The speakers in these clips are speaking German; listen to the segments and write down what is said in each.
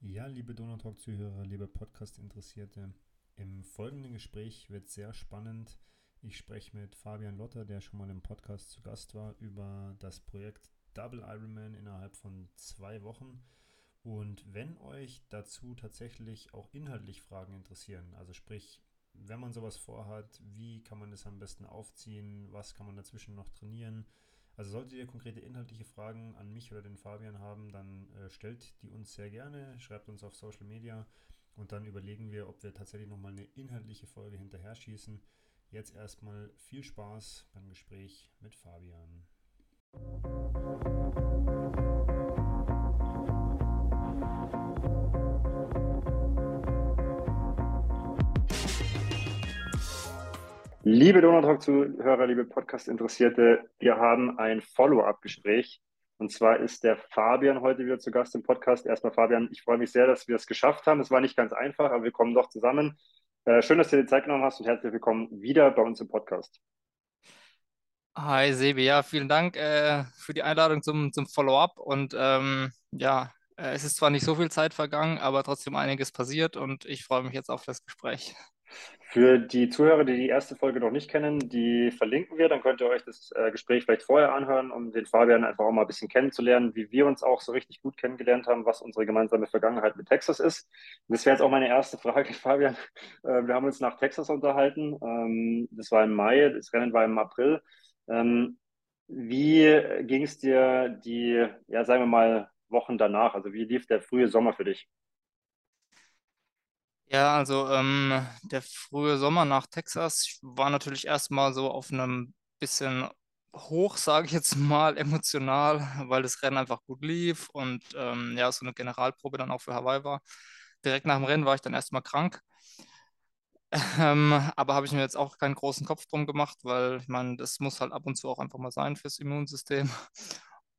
Ja, liebe Donautalk-Zuhörer, liebe Podcast-Interessierte, im folgenden Gespräch wird sehr spannend. Ich spreche mit Fabian Lotter, der schon mal im Podcast zu Gast war, über das Projekt Double Ironman innerhalb von zwei Wochen. Und wenn euch dazu tatsächlich auch inhaltlich Fragen interessieren, also sprich, wenn man sowas vorhat, wie kann man das am besten aufziehen, was kann man dazwischen noch trainieren, also solltet ihr konkrete inhaltliche Fragen an mich oder den Fabian haben, dann äh, stellt die uns sehr gerne, schreibt uns auf Social Media und dann überlegen wir, ob wir tatsächlich nochmal eine inhaltliche Folge hinterher schießen. Jetzt erstmal viel Spaß beim Gespräch mit Fabian. Liebe Donautalk-Zuhörer, liebe Podcast-Interessierte, wir haben ein Follow-up-Gespräch. Und zwar ist der Fabian heute wieder zu Gast im Podcast. Erstmal, Fabian, ich freue mich sehr, dass wir es geschafft haben. Es war nicht ganz einfach, aber wir kommen doch zusammen. Äh, schön, dass du dir die Zeit genommen hast und herzlich willkommen wieder bei uns im Podcast. Hi Sebi, ja, vielen Dank äh, für die Einladung zum, zum Follow-up. Und ähm, ja, äh, es ist zwar nicht so viel Zeit vergangen, aber trotzdem einiges passiert und ich freue mich jetzt auf das Gespräch. Für die Zuhörer, die die erste Folge noch nicht kennen, die verlinken wir. Dann könnt ihr euch das äh, Gespräch vielleicht vorher anhören, um den Fabian einfach auch mal ein bisschen kennenzulernen, wie wir uns auch so richtig gut kennengelernt haben, was unsere gemeinsame Vergangenheit mit Texas ist. das wäre jetzt auch meine erste Frage, Fabian. Äh, wir haben uns nach Texas unterhalten. Ähm, das war im Mai, das Rennen war im April. Ähm, wie ging es dir die, ja, sagen wir mal, Wochen danach? Also wie lief der frühe Sommer für dich? Ja, also ähm, der frühe Sommer nach Texas war natürlich erstmal so auf einem bisschen hoch, sage ich jetzt mal, emotional, weil das Rennen einfach gut lief und ähm, ja, so eine Generalprobe dann auch für Hawaii war. Direkt nach dem Rennen war ich dann erstmal krank. Ähm, aber habe ich mir jetzt auch keinen großen Kopf drum gemacht, weil ich meine, das muss halt ab und zu auch einfach mal sein fürs Immunsystem.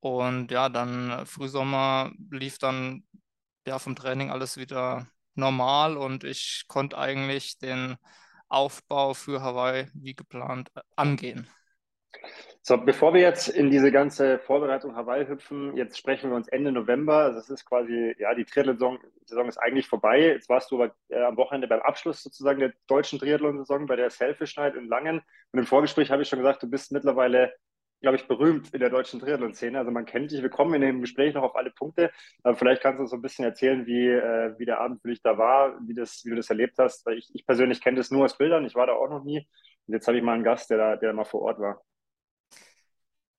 Und ja, dann äh, Frühsommer lief dann ja vom Training alles wieder normal und ich konnte eigentlich den Aufbau für Hawaii wie geplant äh, angehen. So, bevor wir jetzt in diese ganze Vorbereitung Hawaii hüpfen, jetzt sprechen wir uns Ende November. Also es ist quasi, ja, die Triathlon-Saison Saison ist eigentlich vorbei. Jetzt warst du aber äh, am Wochenende beim Abschluss sozusagen der deutschen Triathlon-Saison bei der Selfish Night in Langen. Und im Vorgespräch habe ich schon gesagt, du bist mittlerweile glaube ich, berühmt in der deutschen Triathlon-Szene. Also man kennt dich. Wir kommen in dem Gespräch noch auf alle Punkte. Aber vielleicht kannst du uns so ein bisschen erzählen, wie, äh, wie der Abend für dich da war, wie, das, wie du das erlebt hast. Weil ich, ich persönlich kenne das nur aus Bildern. Ich war da auch noch nie. Und jetzt habe ich mal einen Gast, der da, der da mal vor Ort war.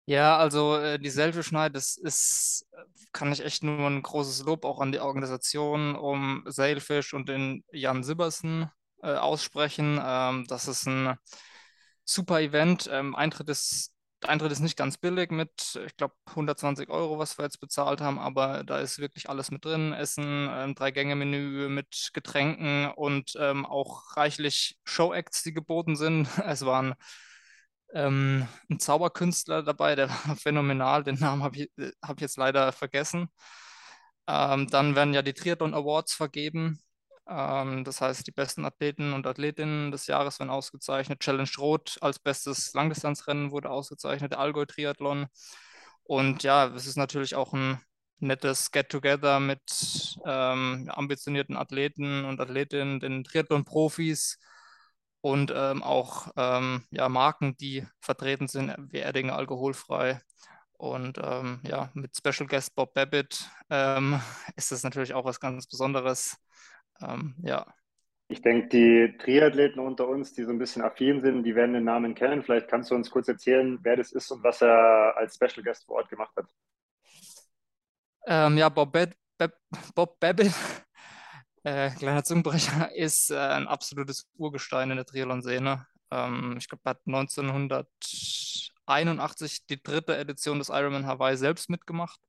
Ja, also äh, die Selfie-Schneid, das ist, kann ich echt nur ein großes Lob auch an die Organisation um Sailfish und den Jan Sibbersen äh, aussprechen. Ähm, das ist ein super Event. Ähm, Eintritt ist der Eintritt ist nicht ganz billig mit, ich glaube, 120 Euro, was wir jetzt bezahlt haben, aber da ist wirklich alles mit drin. Essen, ähm, Drei-Gänge-Menü mit Getränken und ähm, auch reichlich Show-Acts, die geboten sind. Es waren ähm, ein Zauberkünstler dabei, der war phänomenal. Den Namen habe ich, äh, hab ich jetzt leider vergessen. Ähm, dann werden ja die Triathlon Awards vergeben. Ähm, das heißt, die besten Athleten und Athletinnen des Jahres werden ausgezeichnet. Challenge Rot als bestes Langdistanzrennen wurde ausgezeichnet, Allgäu Triathlon. Und ja, es ist natürlich auch ein nettes Get-Together mit ähm, ambitionierten Athleten und Athletinnen, den Triathlon-Profis und ähm, auch ähm, ja, Marken, die vertreten sind, wie Erdinger alkoholfrei. Und ähm, ja, mit Special Guest Bob Babbitt ähm, ist das natürlich auch was ganz Besonderes. Ähm, ja. Ich denke, die Triathleten unter uns, die so ein bisschen affin sind, die werden den Namen kennen. Vielleicht kannst du uns kurz erzählen, wer das ist und was er als Special Guest vor Ort gemacht hat. Ähm, ja, Bob, Bab Bab Bob Babbitt, äh, kleiner Zungenbrecher, ist äh, ein absolutes Urgestein in der Triathlon-Szene. Ähm, ich glaube, er hat 1981 die dritte Edition des Ironman Hawaii selbst mitgemacht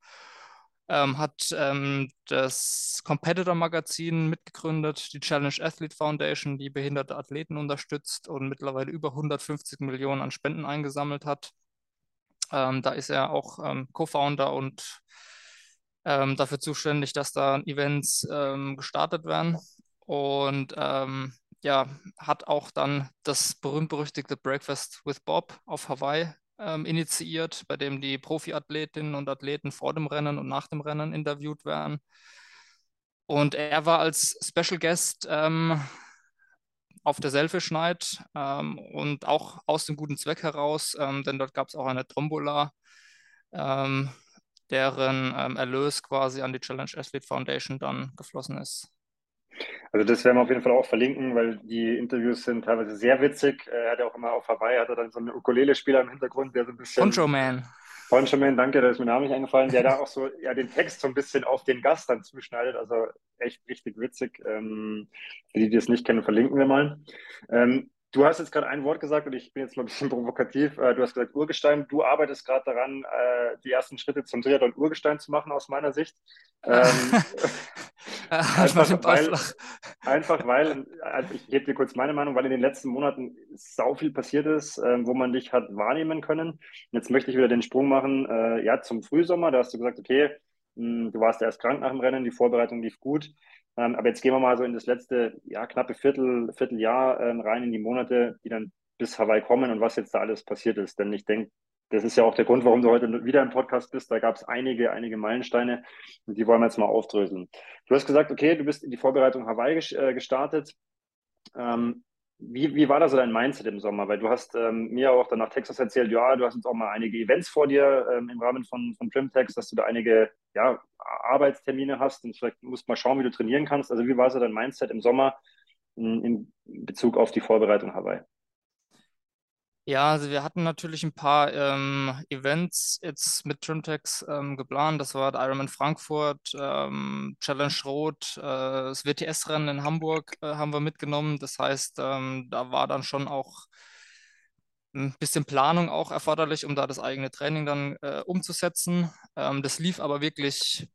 ähm, hat ähm, das Competitor Magazin mitgegründet, die Challenge Athlete Foundation, die behinderte Athleten unterstützt und mittlerweile über 150 Millionen an Spenden eingesammelt hat. Ähm, da ist er auch ähm, Co-Founder und ähm, dafür zuständig, dass da Events ähm, gestartet werden. Und ja, hat auch dann das berühmt-berüchtigte Breakfast with Bob auf Hawaii ähm, initiiert, bei dem die Profiathletinnen und Athleten vor dem Rennen und nach dem Rennen interviewt werden. Und er war als Special Guest ähm, auf der Selfish Night ähm, und auch aus dem guten Zweck heraus, ähm, denn dort gab es auch eine Tombola, ähm, deren ähm, Erlös quasi an die Challenge Athlete Foundation dann geflossen ist. Also das werden wir auf jeden Fall auch verlinken, weil die Interviews sind teilweise sehr witzig. Er hat ja auch immer auf Hawaii, hat er dann so einen Ukulele-Spieler im Hintergrund, der so ein bisschen... Poncho Man. Poncho Man, danke, da ist mir Name nicht eingefallen, der da auch so ja, den Text so ein bisschen auf den Gast dann zuschneidet. Also echt richtig witzig. Ähm, für die, die das nicht kennen, verlinken wir mal. Ähm, Du hast jetzt gerade ein Wort gesagt und ich bin jetzt mal ein bisschen provokativ. Äh, du hast gesagt Urgestein. Du arbeitest gerade daran, äh, die ersten Schritte zum Triathlon Urgestein zu machen, aus meiner Sicht. Ähm, einfach, weil, einfach weil, also ich gebe dir kurz meine Meinung, weil in den letzten Monaten sau viel passiert ist, ähm, wo man dich hat wahrnehmen können. Jetzt möchte ich wieder den Sprung machen, äh, ja, zum Frühsommer. Da hast du gesagt, okay, hm, du warst erst krank nach dem Rennen, die Vorbereitung lief gut. Ähm, aber jetzt gehen wir mal so in das letzte, ja, knappe Viertel, Vierteljahr ähm, rein in die Monate, die dann bis Hawaii kommen und was jetzt da alles passiert ist. Denn ich denke, das ist ja auch der Grund, warum du heute wieder im Podcast bist. Da gab es einige, einige Meilensteine und die wollen wir jetzt mal aufdröseln. Du hast gesagt, okay, du bist in die Vorbereitung Hawaii äh, gestartet. Ähm, wie, wie war da so dein Mindset im Sommer? Weil du hast ähm, mir auch dann nach Texas erzählt, ja, du hast jetzt auch mal einige Events vor dir ähm, im Rahmen von, von Trimtex, dass du da einige ja, Arbeitstermine hast und vielleicht musst mal schauen, wie du trainieren kannst. Also wie war so dein Mindset im Sommer in, in Bezug auf die Vorbereitung Hawaii? Ja, also wir hatten natürlich ein paar ähm, Events jetzt mit Trimtex ähm, geplant. Das war der Ironman Frankfurt, ähm, Challenge Rot, äh, das WTS-Rennen in Hamburg äh, haben wir mitgenommen. Das heißt, ähm, da war dann schon auch ein bisschen Planung auch erforderlich, um da das eigene Training dann äh, umzusetzen. Ähm, das lief aber wirklich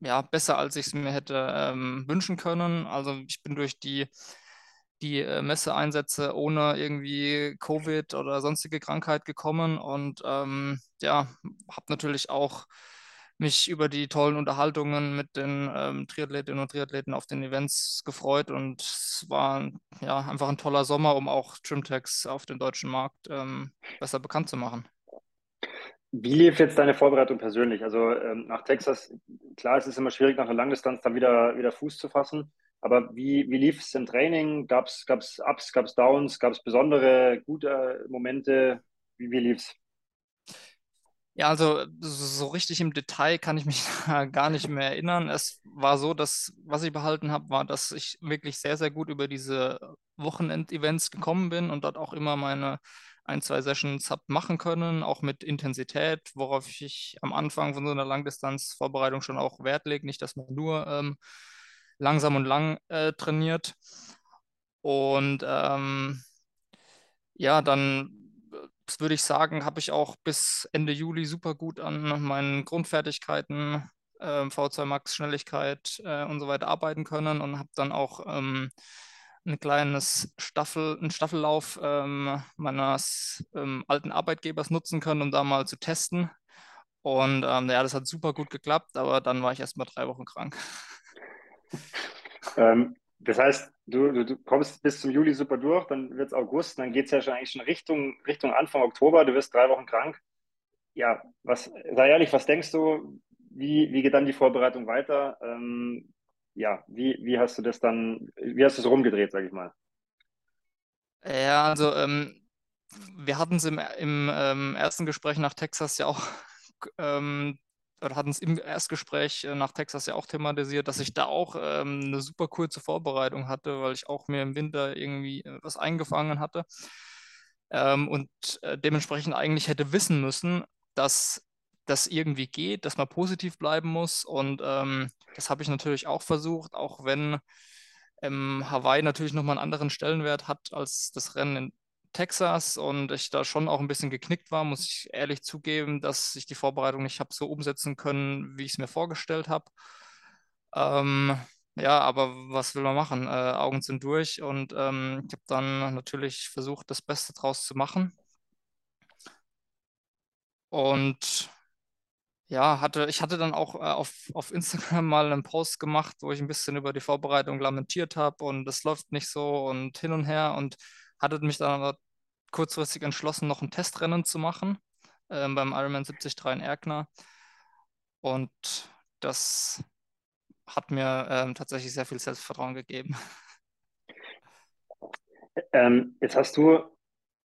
ja, besser, als ich es mir hätte ähm, wünschen können. Also ich bin durch die die äh, Messeeinsätze ohne irgendwie Covid oder sonstige Krankheit gekommen und ähm, ja, habe natürlich auch mich über die tollen Unterhaltungen mit den ähm, Triathletinnen und Triathleten auf den Events gefreut und es war ja einfach ein toller Sommer, um auch Trimtex auf dem deutschen Markt ähm, besser bekannt zu machen. Wie lief jetzt deine Vorbereitung persönlich? Also ähm, nach Texas, klar, es ist immer schwierig, nach einer Langdistanz dann wieder, wieder Fuß zu fassen. Aber wie, wie lief es im Training? Gab es Ups, gab es Downs, gab es besondere gute Momente? Wie, wie lief es? Ja, also so richtig im Detail kann ich mich gar nicht mehr erinnern. Es war so, dass was ich behalten habe, war, dass ich wirklich sehr, sehr gut über diese Wochenendevents gekommen bin und dort auch immer meine ein, zwei Sessions habe machen können, auch mit Intensität, worauf ich am Anfang von so einer Langdistanzvorbereitung schon auch Wert lege. Nicht, dass man nur ähm, langsam und lang äh, trainiert. Und ähm, ja, dann äh, würde ich sagen, habe ich auch bis Ende Juli super gut an meinen Grundfertigkeiten, äh, V2 Max, Schnelligkeit äh, und so weiter arbeiten können und habe dann auch ähm, ein kleines Staffel, einen Staffellauf ähm, meines ähm, alten Arbeitgebers nutzen können, um da mal zu testen. Und ähm, ja, das hat super gut geklappt, aber dann war ich erst mal drei Wochen krank. Ähm, das heißt, du, du, du, kommst bis zum Juli super durch, dann wird es August, dann geht es ja schon eigentlich schon Richtung, Richtung Anfang Oktober, du wirst drei Wochen krank. Ja, was, sei ehrlich, was denkst du, wie, wie geht dann die Vorbereitung weiter? Ähm, ja, wie, wie hast du das dann, wie hast du es rumgedreht, sag ich mal? Ja, also ähm, wir hatten es im, im ähm, ersten Gespräch nach Texas ja auch ähm, hatten es im Erstgespräch äh, nach Texas ja auch thematisiert, dass ich da auch ähm, eine super kurze Vorbereitung hatte, weil ich auch mir im Winter irgendwie äh, was eingefangen hatte. Ähm, und äh, dementsprechend eigentlich hätte wissen müssen, dass das irgendwie geht, dass man positiv bleiben muss. Und ähm, das habe ich natürlich auch versucht, auch wenn ähm, Hawaii natürlich nochmal einen anderen Stellenwert hat als das Rennen in Texas und ich da schon auch ein bisschen geknickt war, muss ich ehrlich zugeben, dass ich die Vorbereitung nicht habe so umsetzen können, wie ich es mir vorgestellt habe. Ähm, ja, aber was will man machen? Äh, Augen sind durch und ähm, ich habe dann natürlich versucht, das Beste draus zu machen. Und ja, hatte, ich hatte dann auch äh, auf, auf Instagram mal einen Post gemacht, wo ich ein bisschen über die Vorbereitung lamentiert habe und es läuft nicht so und hin und her und hatte mich dann kurzfristig entschlossen, noch ein Testrennen zu machen äh, beim Ironman 73 in Erkner. Und das hat mir ähm, tatsächlich sehr viel Selbstvertrauen gegeben. Ähm, jetzt hast du,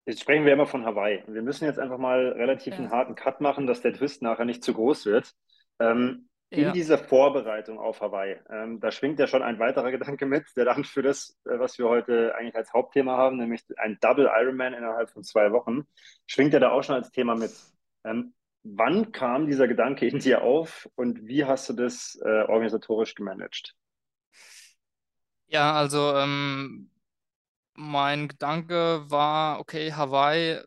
jetzt sprechen wir immer von Hawaii. Wir müssen jetzt einfach mal relativ Ja. einen harten Cut machen, dass der Twist nachher nicht zu groß wird. Ähm, in Ja. dieser Vorbereitung auf Hawaii, ähm, da schwingt ja schon ein weiterer Gedanke mit, der dann für das, äh, was wir heute eigentlich als Hauptthema haben, nämlich ein Double Ironman innerhalb von zwei Wochen, schwingt ja da auch schon als Thema mit. Ähm, wann kam dieser Gedanke in dir auf und wie hast du das äh, organisatorisch gemanagt? Ja, also ähm, mein Gedanke war, okay, Hawaii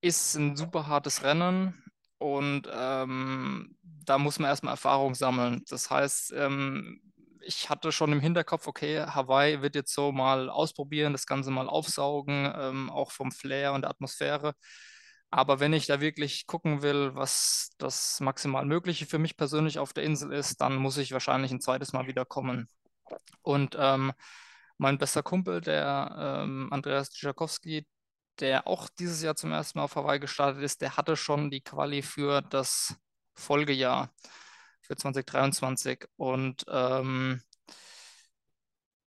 ist ein super hartes Rennen und ähm, da muss man erstmal Erfahrung sammeln. Das heißt, ähm, ich hatte schon im Hinterkopf, okay, Hawaii wird jetzt so mal ausprobieren, das Ganze mal aufsaugen, ähm, auch vom Flair und der Atmosphäre. Aber wenn ich da wirklich gucken will, was das maximal Mögliche für mich persönlich auf der Insel ist, dann muss ich wahrscheinlich ein zweites Mal wiederkommen. Und ähm, mein bester Kumpel, der ähm, Andreas Dzierkowski, der auch dieses Jahr zum ersten Mal auf Hawaii gestartet ist, der hatte schon die Quali für das Folgejahr, für 2023. Und ähm,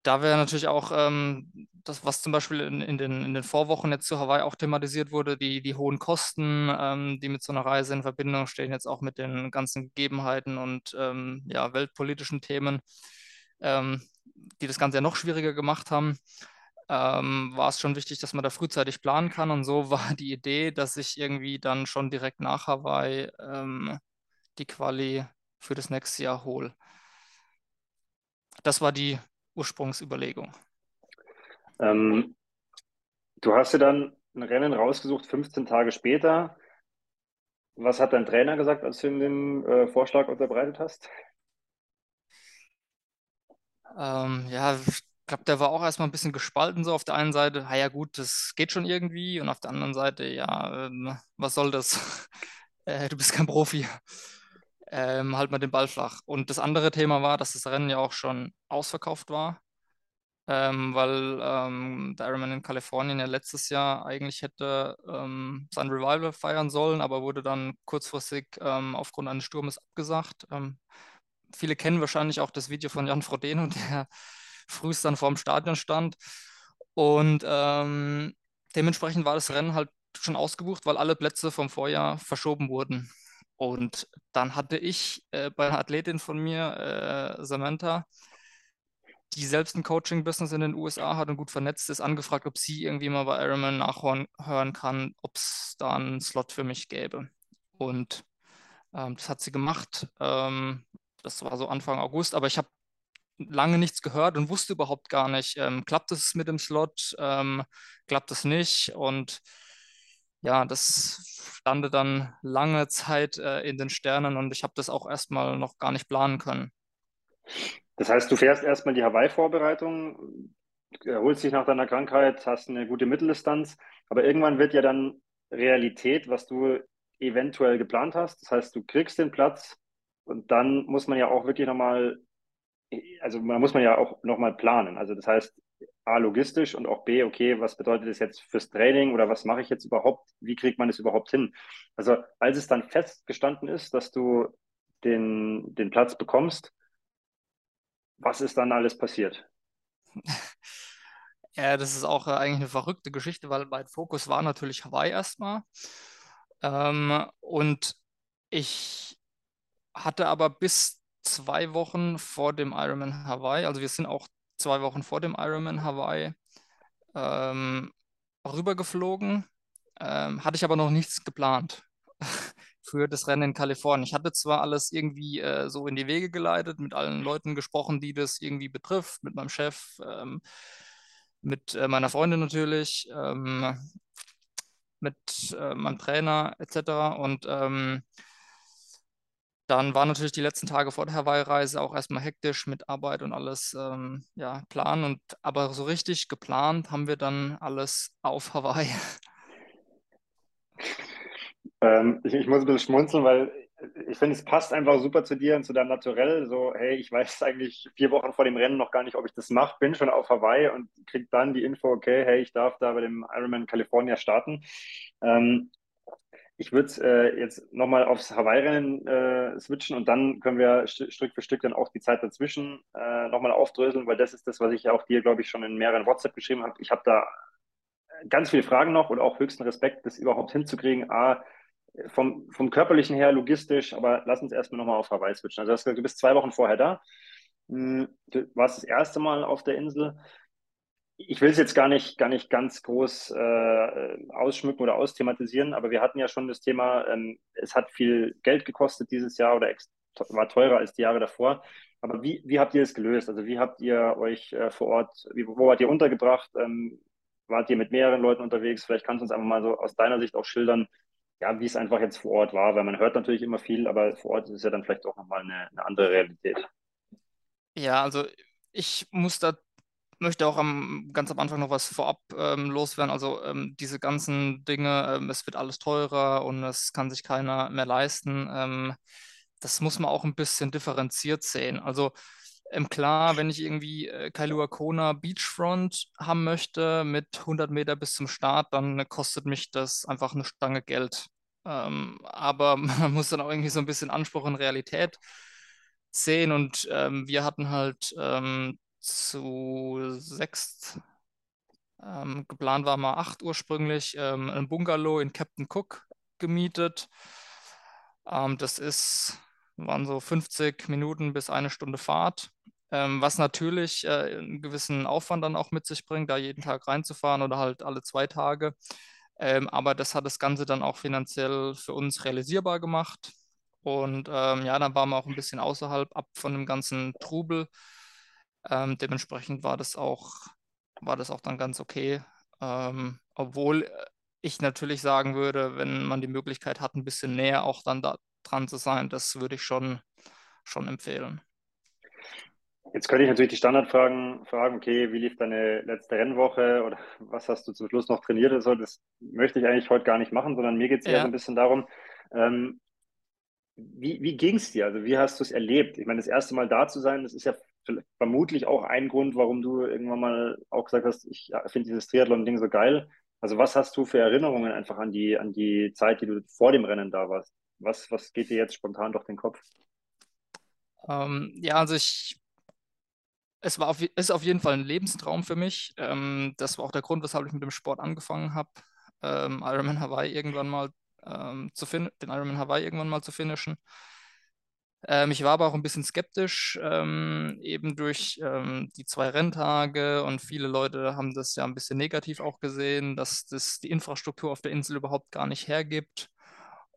da wäre natürlich auch ähm, das, was zum Beispiel in, in, den, in den Vorwochen jetzt zu Hawaii auch thematisiert wurde, die, die hohen Kosten, ähm, die mit so einer Reise in Verbindung stehen, jetzt auch mit den ganzen Gegebenheiten und ähm, ja, weltpolitischen Themen, ähm, die das Ganze ja noch schwieriger gemacht haben. Ähm, war es schon wichtig, dass man da frühzeitig planen kann. Und so war die Idee, dass ich irgendwie dann schon direkt nach Hawaii ähm, die Quali für das nächste Jahr hole. Das war die Ursprungsüberlegung. Ähm, du hast dir dann ein Rennen rausgesucht, 15 Tage später. Was hat dein Trainer gesagt, als du ihm den äh, Vorschlag unterbreitet hast? Ähm, ja, ich glaube, der war auch erstmal ein bisschen gespalten, so auf der einen Seite, ah ja gut, das geht schon irgendwie, und auf der anderen Seite, ja, ähm, was soll das? äh, du bist kein Profi. Ähm, halt mal den Ball flach. Und das andere Thema war, dass das Rennen ja auch schon ausverkauft war, ähm, weil ähm, der Ironman in Kalifornien ja letztes Jahr eigentlich hätte ähm, sein Revival feiern sollen, aber wurde dann kurzfristig ähm, aufgrund eines Sturmes abgesagt. Ähm, viele kennen wahrscheinlich auch das Video von Jan Frodeno, der frühest dann vor dem Stadion stand. Und ähm, dementsprechend war das Rennen halt schon ausgebucht, weil alle Plätze vom Vorjahr verschoben wurden. Und dann hatte ich äh, bei einer Athletin von mir, äh, Samantha, die selbst ein Coaching-Business in den USA hat und gut vernetzt ist, angefragt, ob sie irgendwie mal bei Ironman nachhören hören kann, ob es da einen Slot für mich gäbe. Und ähm, das hat sie gemacht. Ähm, das war so Anfang August, aber ich habe lange nichts gehört und wusste überhaupt gar nicht, ähm, klappt es mit dem Slot, ähm, klappt es nicht und ja, das stande dann lange Zeit äh, in den Sternen und ich habe das auch erstmal noch gar nicht planen können. Das heißt, du fährst erstmal die Hawaii-Vorbereitung, erholst dich nach deiner Krankheit, hast eine gute Mitteldistanz, aber irgendwann wird ja dann Realität, was du eventuell geplant hast. Das heißt, du kriegst den Platz und dann muss man ja auch wirklich nochmal, also man muss man ja auch nochmal planen. Also das heißt, A, logistisch und auch B, okay, was bedeutet das jetzt fürs Training oder was mache ich jetzt überhaupt? Wie kriegt man das überhaupt hin? Also als es dann festgestanden ist, dass du den, den Platz bekommst, was ist dann alles passiert? Ja, das ist auch äh, eigentlich eine verrückte Geschichte, weil mein Fokus war natürlich Hawaii erstmal. Ähm, und ich hatte aber bis zwei Wochen vor dem Ironman Hawaii, also wir sind auch zwei Wochen vor dem Ironman Hawaii ähm, rübergeflogen, ähm, hatte ich aber noch nichts geplant für das Rennen in Kalifornien. Ich hatte zwar alles irgendwie äh, so in die Wege geleitet, mit allen Leuten gesprochen, die das irgendwie betrifft, mit meinem Chef, ähm, mit äh, meiner Freundin natürlich, ähm, mit äh, meinem Trainer etc. Und ähm, dann waren natürlich die letzten Tage vor der Hawaii-Reise auch erstmal hektisch mit Arbeit und alles ähm, ja, planen. Und, aber so richtig geplant haben wir dann alles auf Hawaii. Ähm, ich, ich muss ein bisschen schmunzeln, weil ich finde, es passt einfach super zu dir und zu deinem Naturell. So, hey, ich weiß eigentlich vier Wochen vor dem Rennen noch gar nicht, ob ich das mache, bin schon auf Hawaii und krieg dann die Info, okay, hey, ich darf da bei dem Ironman California starten. Ähm, ich würde äh, jetzt nochmal aufs Hawaii-Rennen äh, switchen und dann können wir st Stück für Stück dann auch die Zeit dazwischen äh, nochmal aufdröseln, weil das ist das, was ich auch dir, glaube ich, schon in mehreren WhatsApp geschrieben habe. Ich habe da ganz viele Fragen noch und auch höchsten Respekt, das überhaupt hinzukriegen. A, vom, vom körperlichen her, logistisch, aber lass uns erstmal nochmal auf Hawaii switchen. Also gesagt, du bist zwei Wochen vorher da. Hm, du warst das erste Mal auf der Insel. Ich will es jetzt gar nicht, gar nicht ganz groß äh, ausschmücken oder austhematisieren, aber wir hatten ja schon das Thema, ähm, es hat viel Geld gekostet dieses Jahr oder war teurer als die Jahre davor. Aber wie, wie habt ihr das gelöst? Also wie habt ihr euch äh, vor Ort, wie, wo wart ihr untergebracht? Ähm, wart ihr mit mehreren Leuten unterwegs? Vielleicht kannst du uns einfach mal so aus deiner Sicht auch schildern, ja, wie es einfach jetzt vor Ort war, weil man hört natürlich immer viel, aber vor Ort ist es ja dann vielleicht auch nochmal eine, eine andere Realität. Ja, also ich muss da möchte auch am, ganz am Anfang noch was vorab ähm, loswerden. Also ähm, diese ganzen Dinge, ähm, es wird alles teurer und es kann sich keiner mehr leisten. Ähm, das muss man auch ein bisschen differenziert sehen. Also ähm, klar, wenn ich irgendwie äh, Kailua Kona Beachfront haben möchte mit 100 Meter bis zum Start, dann kostet mich das einfach eine Stange Geld. Ähm, aber man muss dann auch irgendwie so ein bisschen Anspruch und Realität sehen und wir hatten halt zu sechs, ähm, geplant war mal acht ursprünglich, ähm, ein Bungalow in Captain Cook gemietet. Ähm, das ist waren so 50 Minuten bis eine Stunde Fahrt, ähm, was natürlich äh, einen gewissen Aufwand dann auch mit sich bringt, da jeden Tag reinzufahren oder halt alle zwei Tage. Ähm, aber das hat das Ganze dann auch finanziell für uns realisierbar gemacht. Und ähm, ja, dann waren wir auch ein bisschen außerhalb ab von dem ganzen Trubel. Ähm, dementsprechend war das auch, war das auch dann ganz okay. Ähm, obwohl ich natürlich sagen würde, wenn man die Möglichkeit hat, ein bisschen näher auch dann da dran zu sein, das würde ich schon, schon empfehlen. Jetzt könnte ich natürlich die Standardfragen fragen, okay, wie lief deine letzte Rennwoche oder was hast du zum Schluss noch trainiert? Also das möchte ich eigentlich heute gar nicht machen, sondern mir geht es eher ja. so ein bisschen darum, ähm, wie, wie ging es dir? Also wie hast du es erlebt? Ich meine, das erste Mal da zu sein, das ist ja vermutlich auch ein Grund, warum du irgendwann mal auch gesagt hast, ich finde dieses Triathlon-Ding so geil. Also was hast du für Erinnerungen einfach an die, an die Zeit, die du vor dem Rennen da warst? Was, was geht dir jetzt spontan durch den Kopf? Ähm, ja, also ich, es war auf, ist auf jeden Fall ein Lebenstraum für mich. Ähm, das war auch der Grund, weshalb ich mit dem Sport angefangen habe, ähm, Ironman Hawaii irgendwann mal ähm, zu den Ironman Hawaii irgendwann mal zu finishen. Ähm, ich war aber auch ein bisschen skeptisch, ähm, eben durch ähm, die zwei Renntage und viele Leute haben das ja ein bisschen negativ auch gesehen, dass das die Infrastruktur auf der Insel überhaupt gar nicht hergibt.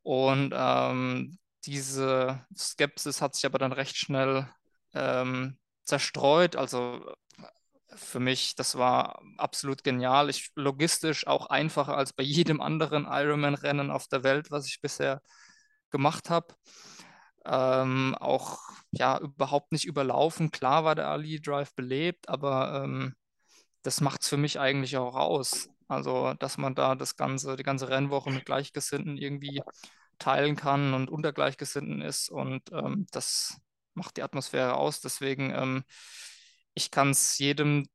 Und ähm, diese Skepsis hat sich aber dann recht schnell ähm, zerstreut. Also für mich, das war absolut genial. Ich, logistisch auch einfacher als bei jedem anderen Ironman-Rennen auf der Welt, was ich bisher gemacht habe. Ähm, auch ja überhaupt nicht überlaufen. Klar war der Ali Drive belebt, aber ähm, das macht es für mich eigentlich auch aus. Also, dass man da das ganze, die ganze Rennwoche mit Gleichgesinnten irgendwie teilen kann und unter Gleichgesinnten ist und ähm, das macht die Atmosphäre aus. Deswegen, ähm, ich kann es jedem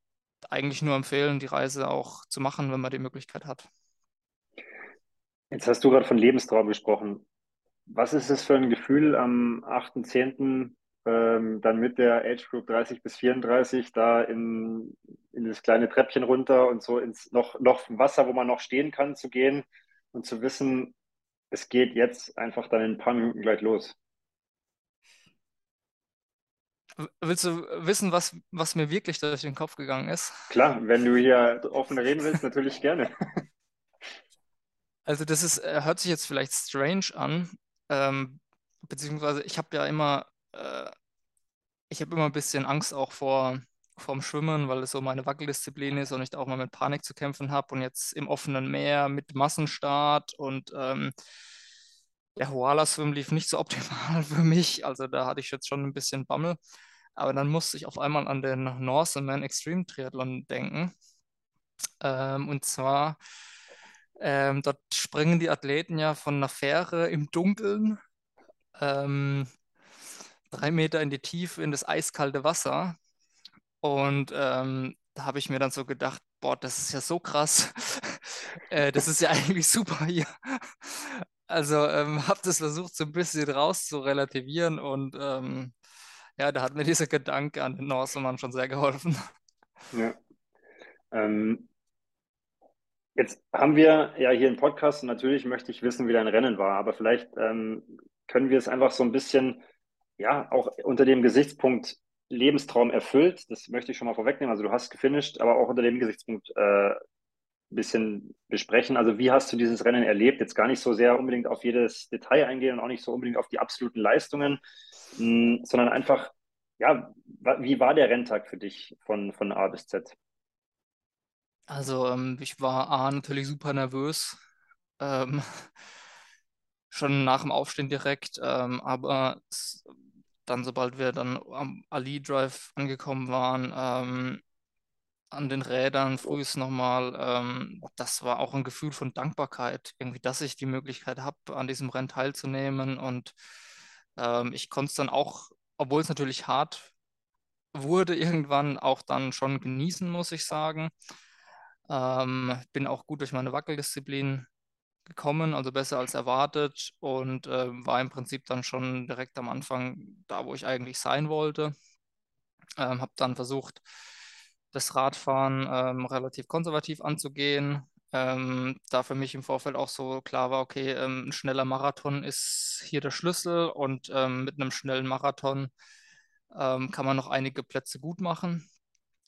eigentlich nur empfehlen, die Reise auch zu machen, wenn man die Möglichkeit hat. Jetzt hast du gerade von Lebenstraum gesprochen. Was ist es für ein Gefühl am 8.10. Ähm, dann mit der Age Group 30 bis 34 da in, in das kleine Treppchen runter und so ins noch, noch Wasser, wo man noch stehen kann, zu gehen und zu wissen, es geht jetzt einfach dann in ein paar Minuten gleich los. Willst du wissen, was, was mir wirklich durch den Kopf gegangen ist? Klar, wenn du hier offen reden willst, natürlich gerne. Also das ist, äh, hört sich jetzt vielleicht strange an, ähm, beziehungsweise ich habe ja immer, äh, ich habe immer ein bisschen Angst auch vor vorm Schwimmen, weil es so meine Wackeldisziplin ist und ich da auch mal mit Panik zu kämpfen habe und jetzt im offenen Meer mit Massenstart und ähm, der Hoala-Swim lief nicht so optimal für mich, also da hatte ich jetzt schon ein bisschen Bammel. Aber dann musste ich auf einmal an den Norseman Extreme Triathlon denken. Ähm, und zwar, ähm, dort springen die Athleten ja von einer Fähre im Dunkeln ähm, drei Meter in die Tiefe in das eiskalte Wasser. Und ähm, da habe ich mir dann so gedacht, boah, das ist ja so krass. äh, das ist ja eigentlich super hier. Also ähm, habe das versucht, so ein bisschen rauszurelativieren und ähm, ja, da hat mir dieser Gedanke an den Norseman schon sehr geholfen. Ja. Ähm, jetzt haben wir ja hier einen Podcast und natürlich möchte ich wissen, wie dein Rennen war, aber vielleicht ähm, können wir es einfach so ein bisschen, ja, auch unter dem Gesichtspunkt Lebenstraum erfüllt, das möchte ich schon mal vorwegnehmen, also du hast gefinisht, aber auch unter dem Gesichtspunkt äh, ein bisschen besprechen. Also wie hast du dieses Rennen erlebt? Jetzt gar nicht so sehr unbedingt auf jedes Detail eingehen und auch nicht so unbedingt auf die absoluten Leistungen, mh, hm, sondern einfach, ja, wie war der Renntag für dich von, von A bis Z? Also ähm, ich war A, natürlich super nervös. Ähm, schon nach dem Aufstehen direkt, ähm, aber dann, sobald wir dann am Ali Drive angekommen waren, ähm, an den Rädern frühs nochmal, ähm, das war auch ein Gefühl von Dankbarkeit, irgendwie, dass ich die Möglichkeit habe, an diesem Rennen teilzunehmen. Und ähm, ich konnte es dann auch, obwohl es natürlich hart wurde, irgendwann auch dann schon genießen, muss ich sagen. Ähm, bin auch gut durch meine Wackeldisziplin gekommen, also besser als erwartet und äh, war im Prinzip dann schon direkt am Anfang da, wo ich eigentlich sein wollte. Ähm, habe dann versucht, das Radfahren ähm, relativ konservativ anzugehen. Ähm, da für mich im Vorfeld auch so klar war, okay, ähm, ein schneller Marathon ist hier der Schlüssel und ähm, mit einem schnellen Marathon ähm, kann man noch einige Plätze gut machen.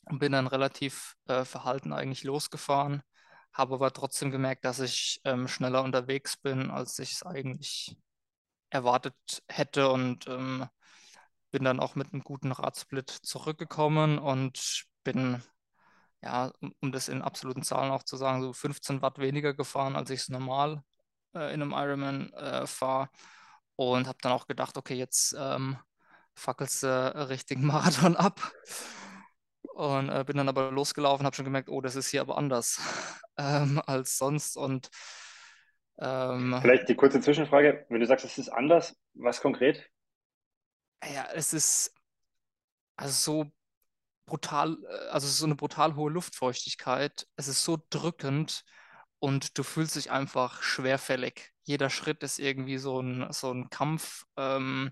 Und bin dann relativ äh, verhalten eigentlich losgefahren, habe aber trotzdem gemerkt, dass ich ähm, schneller unterwegs bin, als ich es eigentlich erwartet hätte und bin dann auch mit einem guten Radsplit zurückgekommen und bin, ja, um, um das in absoluten Zahlen auch zu sagen, so 15 Watt weniger gefahren, als ich es normal äh, in einem Ironman äh, fahre. Und habe dann auch gedacht, okay, jetzt ähm, fackelst du äh, richtigen Marathon ab. Und äh, bin dann aber losgelaufen, habe schon gemerkt, oh, das ist hier aber anders ähm, als sonst. Und ähm, vielleicht die kurze Zwischenfrage: Wenn du sagst, es ist anders, was konkret? Ja, es ist also so brutal, äh, also so eine brutal hohe Luftfeuchtigkeit. Es ist so drückend und du fühlst dich einfach schwerfällig. Jeder Schritt ist irgendwie so ein, so ein Kampf. Ähm,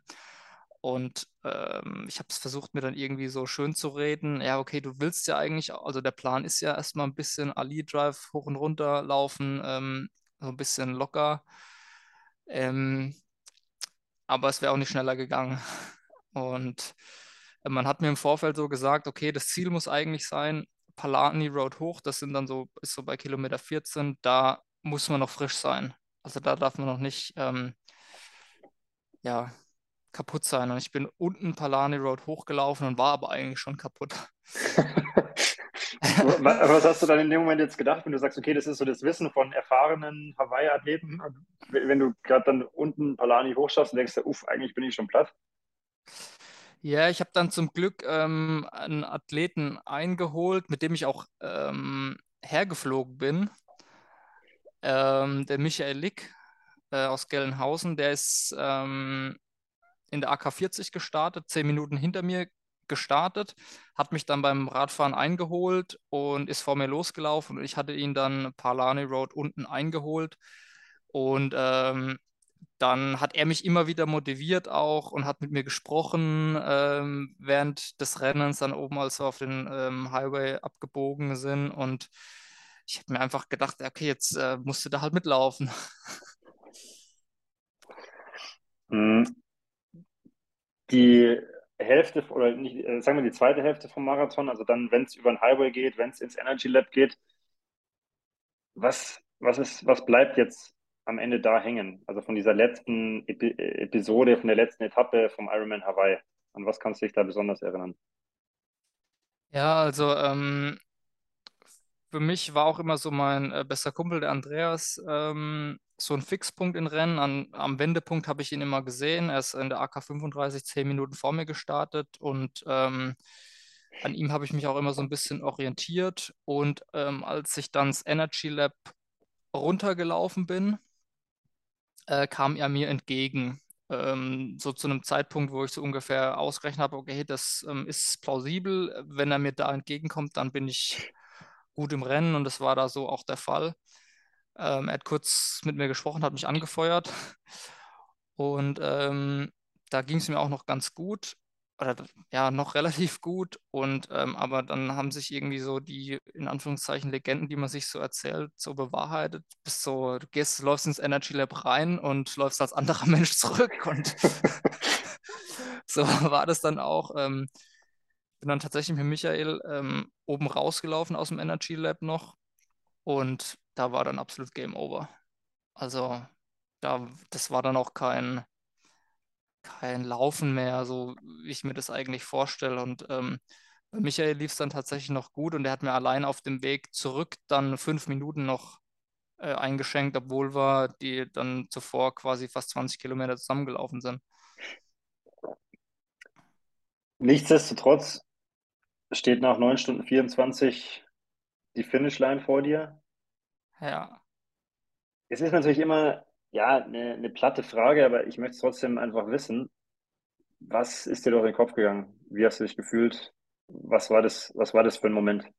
und ähm, ich habe es versucht, mir dann irgendwie so schön zu reden. Ja, okay, du willst ja eigentlich, also der Plan ist ja erstmal ein bisschen Ali Drive hoch und runter laufen, ähm, so ein bisschen locker. Ähm, aber es wäre auch nicht schneller gegangen. Und man hat mir im Vorfeld so gesagt, okay, das Ziel muss eigentlich sein, Palani Road hoch, das sind dann so, ist so bei Kilometer 14, da muss man noch frisch sein. Also da darf man noch nicht ähm, ja, kaputt sein. Und ich bin unten Palani Road hochgelaufen und war aber eigentlich schon kaputt. Was hast du dann in dem Moment jetzt gedacht, wenn du sagst, okay, das ist so das Wissen von erfahrenen Hawaii-Athleten? Wenn du gerade dann unten Palani hochschaffst und denkst, uff, eigentlich bin ich schon platt? Ja, ich habe dann zum Glück ähm, einen Athleten eingeholt, mit dem ich auch ähm, hergeflogen bin. Ähm, der Michael Lick äh, aus Gelnhausen, der ist ähm, in der AK40 gestartet, zehn Minuten hinter mir gestartet, hat mich dann beim Radfahren eingeholt und ist vor mir losgelaufen und ich hatte ihn dann Parlani Road unten eingeholt und ähm, dann hat er mich immer wieder motiviert auch und hat mit mir gesprochen ähm, während des Rennens, dann oben, als wir auf den ähm, Highway abgebogen sind. Und ich habe mir einfach gedacht, okay, jetzt äh, musst du da halt mitlaufen. Die Hälfte oder nicht, äh, sagen wir die zweite Hälfte vom Marathon, also dann, wenn es über den Highway geht, wenn es ins Energy Lab geht, was, was, ist, was bleibt jetzt am Ende da hängen? Also von dieser letzten Epi Episode, von der letzten Etappe vom Ironman Hawaii. An was kannst du dich da besonders erinnern? Ja, also ähm, für mich war auch immer so mein äh, bester Kumpel, der Andreas, ähm, so ein Fixpunkt in Rennen. An, am Wendepunkt habe ich ihn immer gesehen. Er ist in der AK 35 zehn Minuten vor mir gestartet und ähm, an ihm habe ich mich auch immer so ein bisschen orientiert. Und ähm, als ich dann das Energy Lab runtergelaufen bin, äh, kam er mir entgegen. Ähm, so zu einem Zeitpunkt, wo ich so ungefähr ausgerechnet habe, okay, das ähm, ist plausibel. Wenn er mir da entgegenkommt, dann bin ich gut im Rennen und das war da so auch der Fall. Ähm, er hat kurz mit mir gesprochen, hat mich angefeuert. Und ähm, da ging es mir auch noch ganz gut. Oder ja, noch relativ gut. Und ähm, aber dann haben sich irgendwie so die, in Anführungszeichen, Legenden, die man sich so erzählt, so bewahrheitet. Bis so, du gehst, läufst ins Energy Lab rein und läufst als anderer Mensch zurück. Und so war das dann auch. Ähm, bin dann tatsächlich mit Michael ähm, oben rausgelaufen aus dem Energy Lab noch und da war dann absolut Game Over. Also da, das war dann auch kein, kein Laufen mehr, so wie ich mir das eigentlich vorstelle. Und ähm, bei Michael lief es dann tatsächlich noch gut und er hat mir allein auf dem Weg zurück dann fünf Minuten noch äh, eingeschenkt, obwohl wir die dann zuvor quasi fast 20 Kilometer zusammengelaufen sind. Nichtsdestotrotz steht nach 9 Stunden 24 die Finishline vor dir. Ja. Es ist natürlich immer, ja, eine, eine platte Frage, aber ich möchte es trotzdem einfach wissen. Was ist dir durch den Kopf gegangen? Wie hast du dich gefühlt? Was war das, was war das für ein Moment?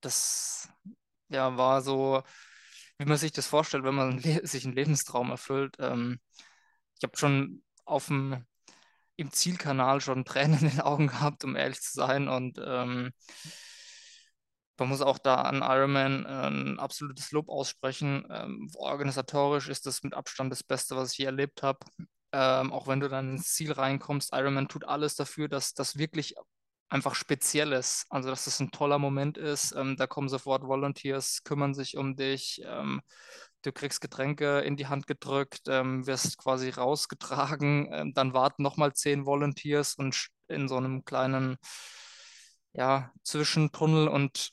Das ja, war so, wie man sich das vorstellt, wenn man sich einen Lebenstraum erfüllt. Ähm, ich habe schon auf dem im Zielkanal schon Tränen in den Augen gehabt, um ehrlich zu sein. Und ähm, man muss auch da an Ironman ein absolutes Lob aussprechen. Ähm, organisatorisch ist das mit Abstand das Beste, was ich je erlebt habe. Ähm, auch wenn du dann ins Ziel reinkommst, Ironman tut alles dafür, dass das wirklich einfach speziell ist. Also, dass das ein toller Moment ist. Ähm, da kommen sofort Volunteers, kümmern sich um dich. Ähm, du kriegst Getränke in die Hand gedrückt, ähm, wirst quasi rausgetragen. Ähm, dann warten nochmal zehn Volunteers und in so einem kleinen ja, Zwischentunnel und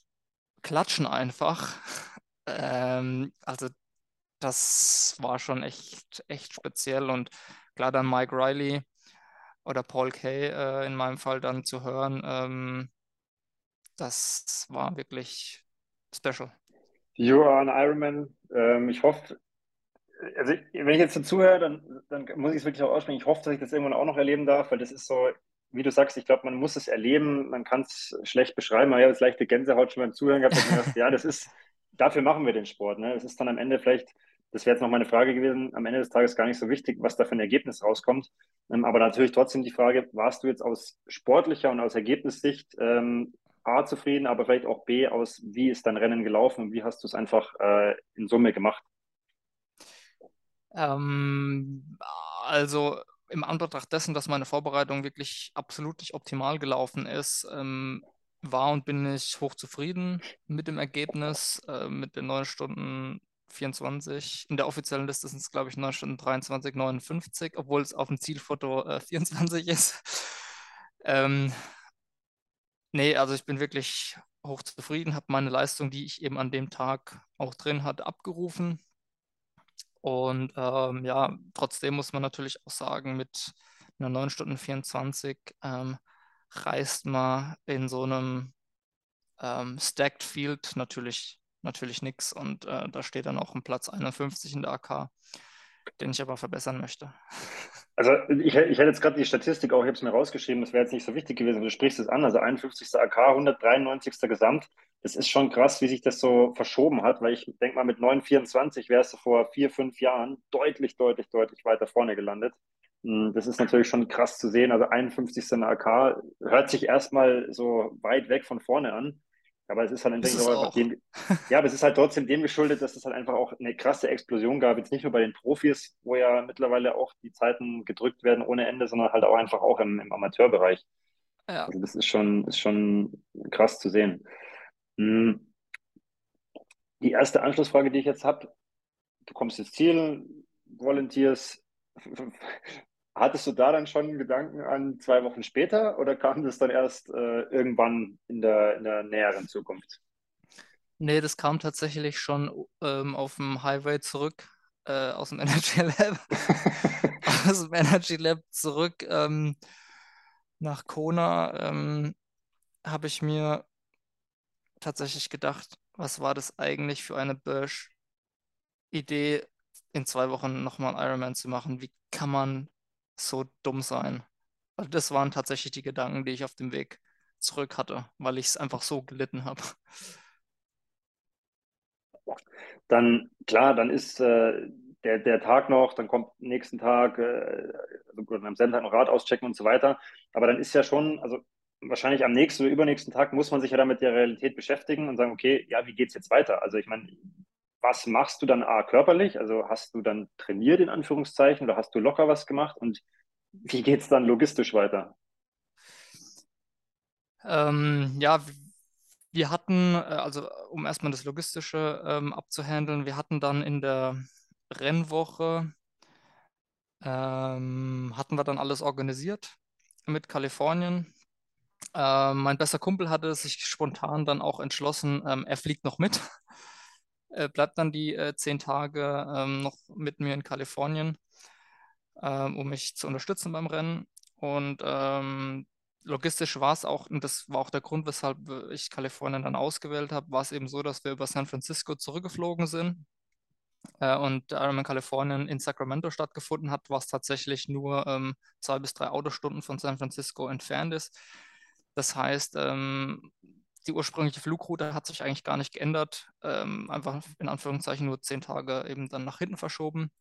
klatschen einfach. Ähm, also das war schon echt, echt speziell und klar dann Mike Riley oder Paul Kay äh, in meinem Fall dann zu hören, ähm, das war wirklich special. You are an Ironman. Ähm, ich hoffe, also wenn ich jetzt dazu höre, dann, dann muss ich es wirklich auch aussprechen. Ich hoffe, dass ich das irgendwann auch noch erleben darf, weil das ist so, wie du sagst, ich glaube, man muss es erleben, man kann es schlecht beschreiben. Ich habe jetzt leichte Gänsehaut schon beim Zuhören gehabt. Gedacht, ja, das ist, dafür machen wir den Sport. Ne? Es ist dann am Ende vielleicht, das wäre jetzt noch meine Frage gewesen, am Ende des Tages gar nicht so wichtig, was da für ein Ergebnis rauskommt. Ähm, aber natürlich trotzdem die Frage, warst du jetzt aus sportlicher und aus Ergebnissicht ähm, A zufrieden, aber vielleicht auch B aus, wie ist dein Rennen gelaufen und wie hast du es einfach äh, in Summe gemacht? Ähm, also im Anbetracht dessen, dass meine Vorbereitung wirklich absolut nicht optimal gelaufen ist, ähm, war und bin ich hochzufrieden mit dem Ergebnis, äh, mit den 9 Stunden 24. In der offiziellen Liste sind es, glaube ich, 9 Stunden 23, 59, obwohl es auf dem Zielfoto äh, 24 ist. ähm, nee, also ich bin wirklich hochzufrieden, habe meine Leistung, die ich eben an dem Tag auch drin hatte, abgerufen. Und ähm, ja, trotzdem muss man natürlich auch sagen, mit einer 9 Stunden 24 ähm, reist man in so einem ähm, Stacked Field natürlich, natürlich nichts. Und äh, da steht dann auch ein Platz 51 in der AK, den ich aber verbessern möchte. Also ich, ich hätte jetzt gerade die Statistik auch, ich habe es mir rausgeschrieben, das wäre jetzt nicht so wichtig gewesen, du sprichst es an, also 51. AK, 193. Gesamt. Das ist schon krass, wie sich das so verschoben hat, weil ich denke mal, mit 924 wärst du vor vier, fünf Jahren deutlich, deutlich, deutlich weiter vorne gelandet. Hm, das ist natürlich schon krass zu sehen. Also 51. AK hört sich erstmal so weit weg von vorne an. Aber es ist halt, denke ich, auch dem, ja, aber es ist halt trotzdem dem geschuldet, dass es halt einfach auch eine krasse Explosion gab. Jetzt nicht nur bei den Profis, wo ja mittlerweile auch die Zeiten gedrückt werden ohne Ende, sondern halt auch einfach auch im, im Amateurbereich. Ja. Also das ist schon, ist schon krass zu sehen. Hm. Die erste Anschlussfrage, die ich jetzt habe, du kommst ins Ziel, Volunteers, Hattest du da dann schon Gedanken an zwei Wochen später oder kam das dann erst äh, irgendwann in der, in der näheren Zukunft? Nee, das kam tatsächlich schon ähm, auf dem Highway zurück äh, aus dem Energy Lab. aus dem Energy Lab zurück ähm, nach Kona ähm, habe ich mir tatsächlich gedacht, was war das eigentlich für eine Bösch-Idee, in zwei Wochen nochmal einen Ironman zu machen? Wie kann man so dumm sein. Also das waren tatsächlich die Gedanken, die ich auf dem Weg zurück hatte, weil ich es einfach so gelitten habe. dann klar, dann ist äh, der, der Tag noch, dann kommt nächsten Tag, äh, also am selben Tag noch Rad auschecken und so weiter. Aber dann ist ja schon, also wahrscheinlich am nächsten oder übernächsten Tag muss man sich ja dann mit der Realität beschäftigen und sagen, okay, ja, wie geht es jetzt weiter? Also ich meine, was machst du dann A, körperlich? Also hast du dann trainiert in Anführungszeichen oder hast du locker was gemacht und wie geht es dann logistisch weiter? Ähm, ja, wir hatten, äh, also um erstmal das Logistische ähm, abzuhandeln, wir hatten dann in der Rennwoche, ähm, hatten wir dann alles organisiert mit Kalifornien. Ähm, mein bester Kumpel hatte sich spontan dann auch entschlossen, ähm, er fliegt noch mit. er bleibt dann die äh, zehn Tage ähm, noch mit mir in Kalifornien, ähm, um mich zu unterstützen beim Rennen. Und ähm, logistisch war es auch, und das war auch der Grund, weshalb ich Kalifornien dann ausgewählt habe, war es eben so, dass wir über San Francisco zurückgeflogen sind. Äh, und Ironman Kalifornien in Sacramento stattgefunden hat, was tatsächlich nur ähm, zwei bis drei Autostunden von San Francisco entfernt ist. Das heißt, ähm, die ursprüngliche Flugroute hat sich eigentlich gar nicht geändert, ähm, einfach in Anführungszeichen nur zehn Tage eben dann nach hinten verschoben.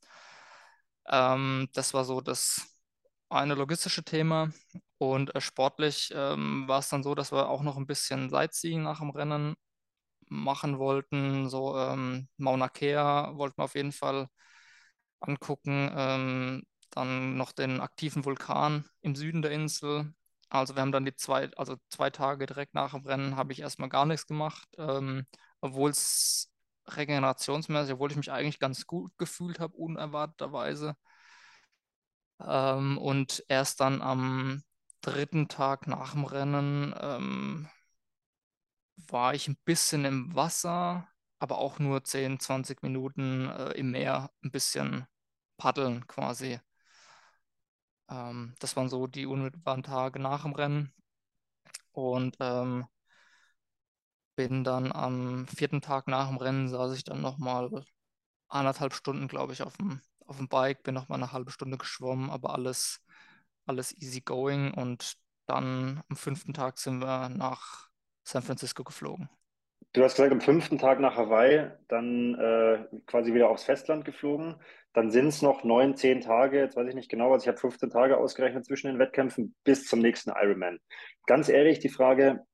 Ähm, das war so das eine logistische Thema. Und äh, sportlich ähm, war es dann so, dass wir auch noch ein bisschen Sightseeing nach dem Rennen machen wollten. So ähm, Mauna Kea wollten wir auf jeden Fall angucken. Ähm, dann noch den aktiven Vulkan im Süden der Insel. Also wir haben dann die zwei, also zwei Tage direkt nach dem Rennen habe ich erstmal gar nichts gemacht, ähm, obwohl es regenerationsmäßig, obwohl ich mich eigentlich ganz gut gefühlt habe, unerwarteterweise. Ähm, und erst dann am dritten Tag nach dem Rennen ähm, war ich ein bisschen im Wasser, aber auch nur 10, 20 Minuten äh, im Meer, ein bisschen paddeln quasi. Ähm, das waren so die unmittelbaren Tage nach dem Rennen. Und ähm, bin dann am vierten Tag nach dem Rennen, saß ich dann nochmal anderthalb Stunden, glaube ich, auf dem, auf dem Bike, bin nochmal eine halbe Stunde geschwommen, aber alles, alles easy going. Und dann am fünften Tag sind wir nach San Francisco geflogen. Du hast gesagt, am fünften Tag nach Hawaii, dann äh, quasi wieder aufs Festland geflogen. Dann sind es noch neun, zehn Tage, jetzt weiß ich nicht genau, also ich habe 15 Tage ausgerechnet zwischen den Wettkämpfen bis zum nächsten Ironman. Ganz ehrlich, die Frage,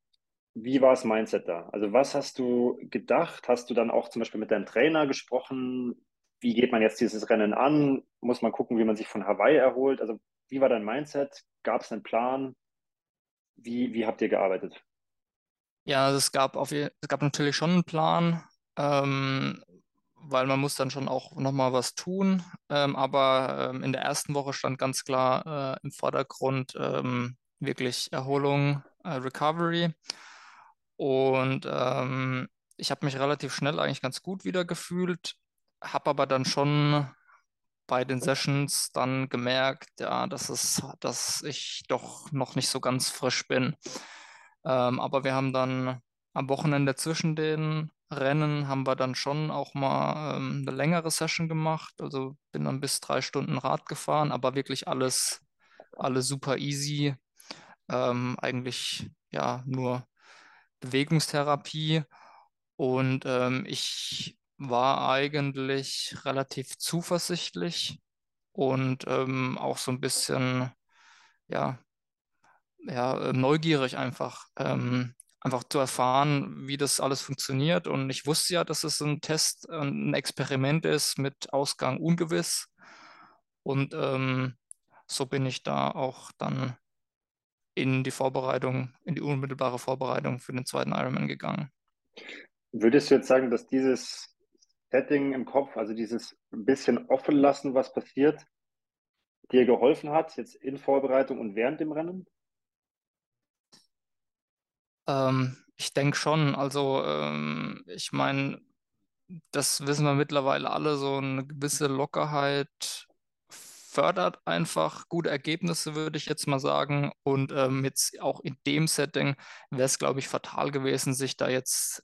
wie war das Mindset da? Also was hast du gedacht? Hast du dann auch zum Beispiel mit deinem Trainer gesprochen? Wie geht man jetzt dieses Rennen an? Muss man gucken, wie man sich von Hawaii erholt? Also wie war dein Mindset? Gab es einen Plan? Wie, wie habt ihr gearbeitet? Ja, also es gab auf, es gab natürlich schon einen Plan, ähm, weil man muss dann schon auch nochmal was tun. Ähm, aber ähm, in der ersten Woche stand ganz klar äh, im Vordergrund ähm, wirklich Erholung, äh, Recovery. Und ähm, ich habe mich relativ schnell eigentlich ganz gut wieder gefühlt, habe aber dann schon bei den Sessions dann gemerkt, ja, dass es, dass ich doch noch nicht so ganz frisch bin. Ähm, aber wir haben dann am Wochenende zwischen den Rennen haben wir dann schon auch mal ähm, eine längere Session gemacht. Also bin dann bis drei Stunden Rad gefahren, aber wirklich alles, alles super easy. Ähm, eigentlich ja nur Bewegungstherapie. Und ähm, ich war eigentlich relativ zuversichtlich und ähm, auch so ein bisschen ja, ja, äh, neugierig einfach, ähm, einfach zu erfahren, wie das alles funktioniert. Und ich wusste ja, dass es ein Test, äh, ein Experiment ist mit Ausgang ungewiss. Und ähm, so bin ich da auch dann in die Vorbereitung, in die unmittelbare Vorbereitung für den zweiten Ironman gegangen. Würdest du jetzt sagen, dass dieses Setting im Kopf, also dieses bisschen offen lassen, was passiert, dir geholfen hat, jetzt in Vorbereitung und während dem Rennen? Ähm, ich denke schon. Also, ähm, ich meine, das wissen wir mittlerweile alle, so eine gewisse Lockerheit fördert einfach gute Ergebnisse, würde ich jetzt mal sagen. Und ähm, jetzt auch in dem Setting wäre es, glaube ich, fatal gewesen, sich da jetzt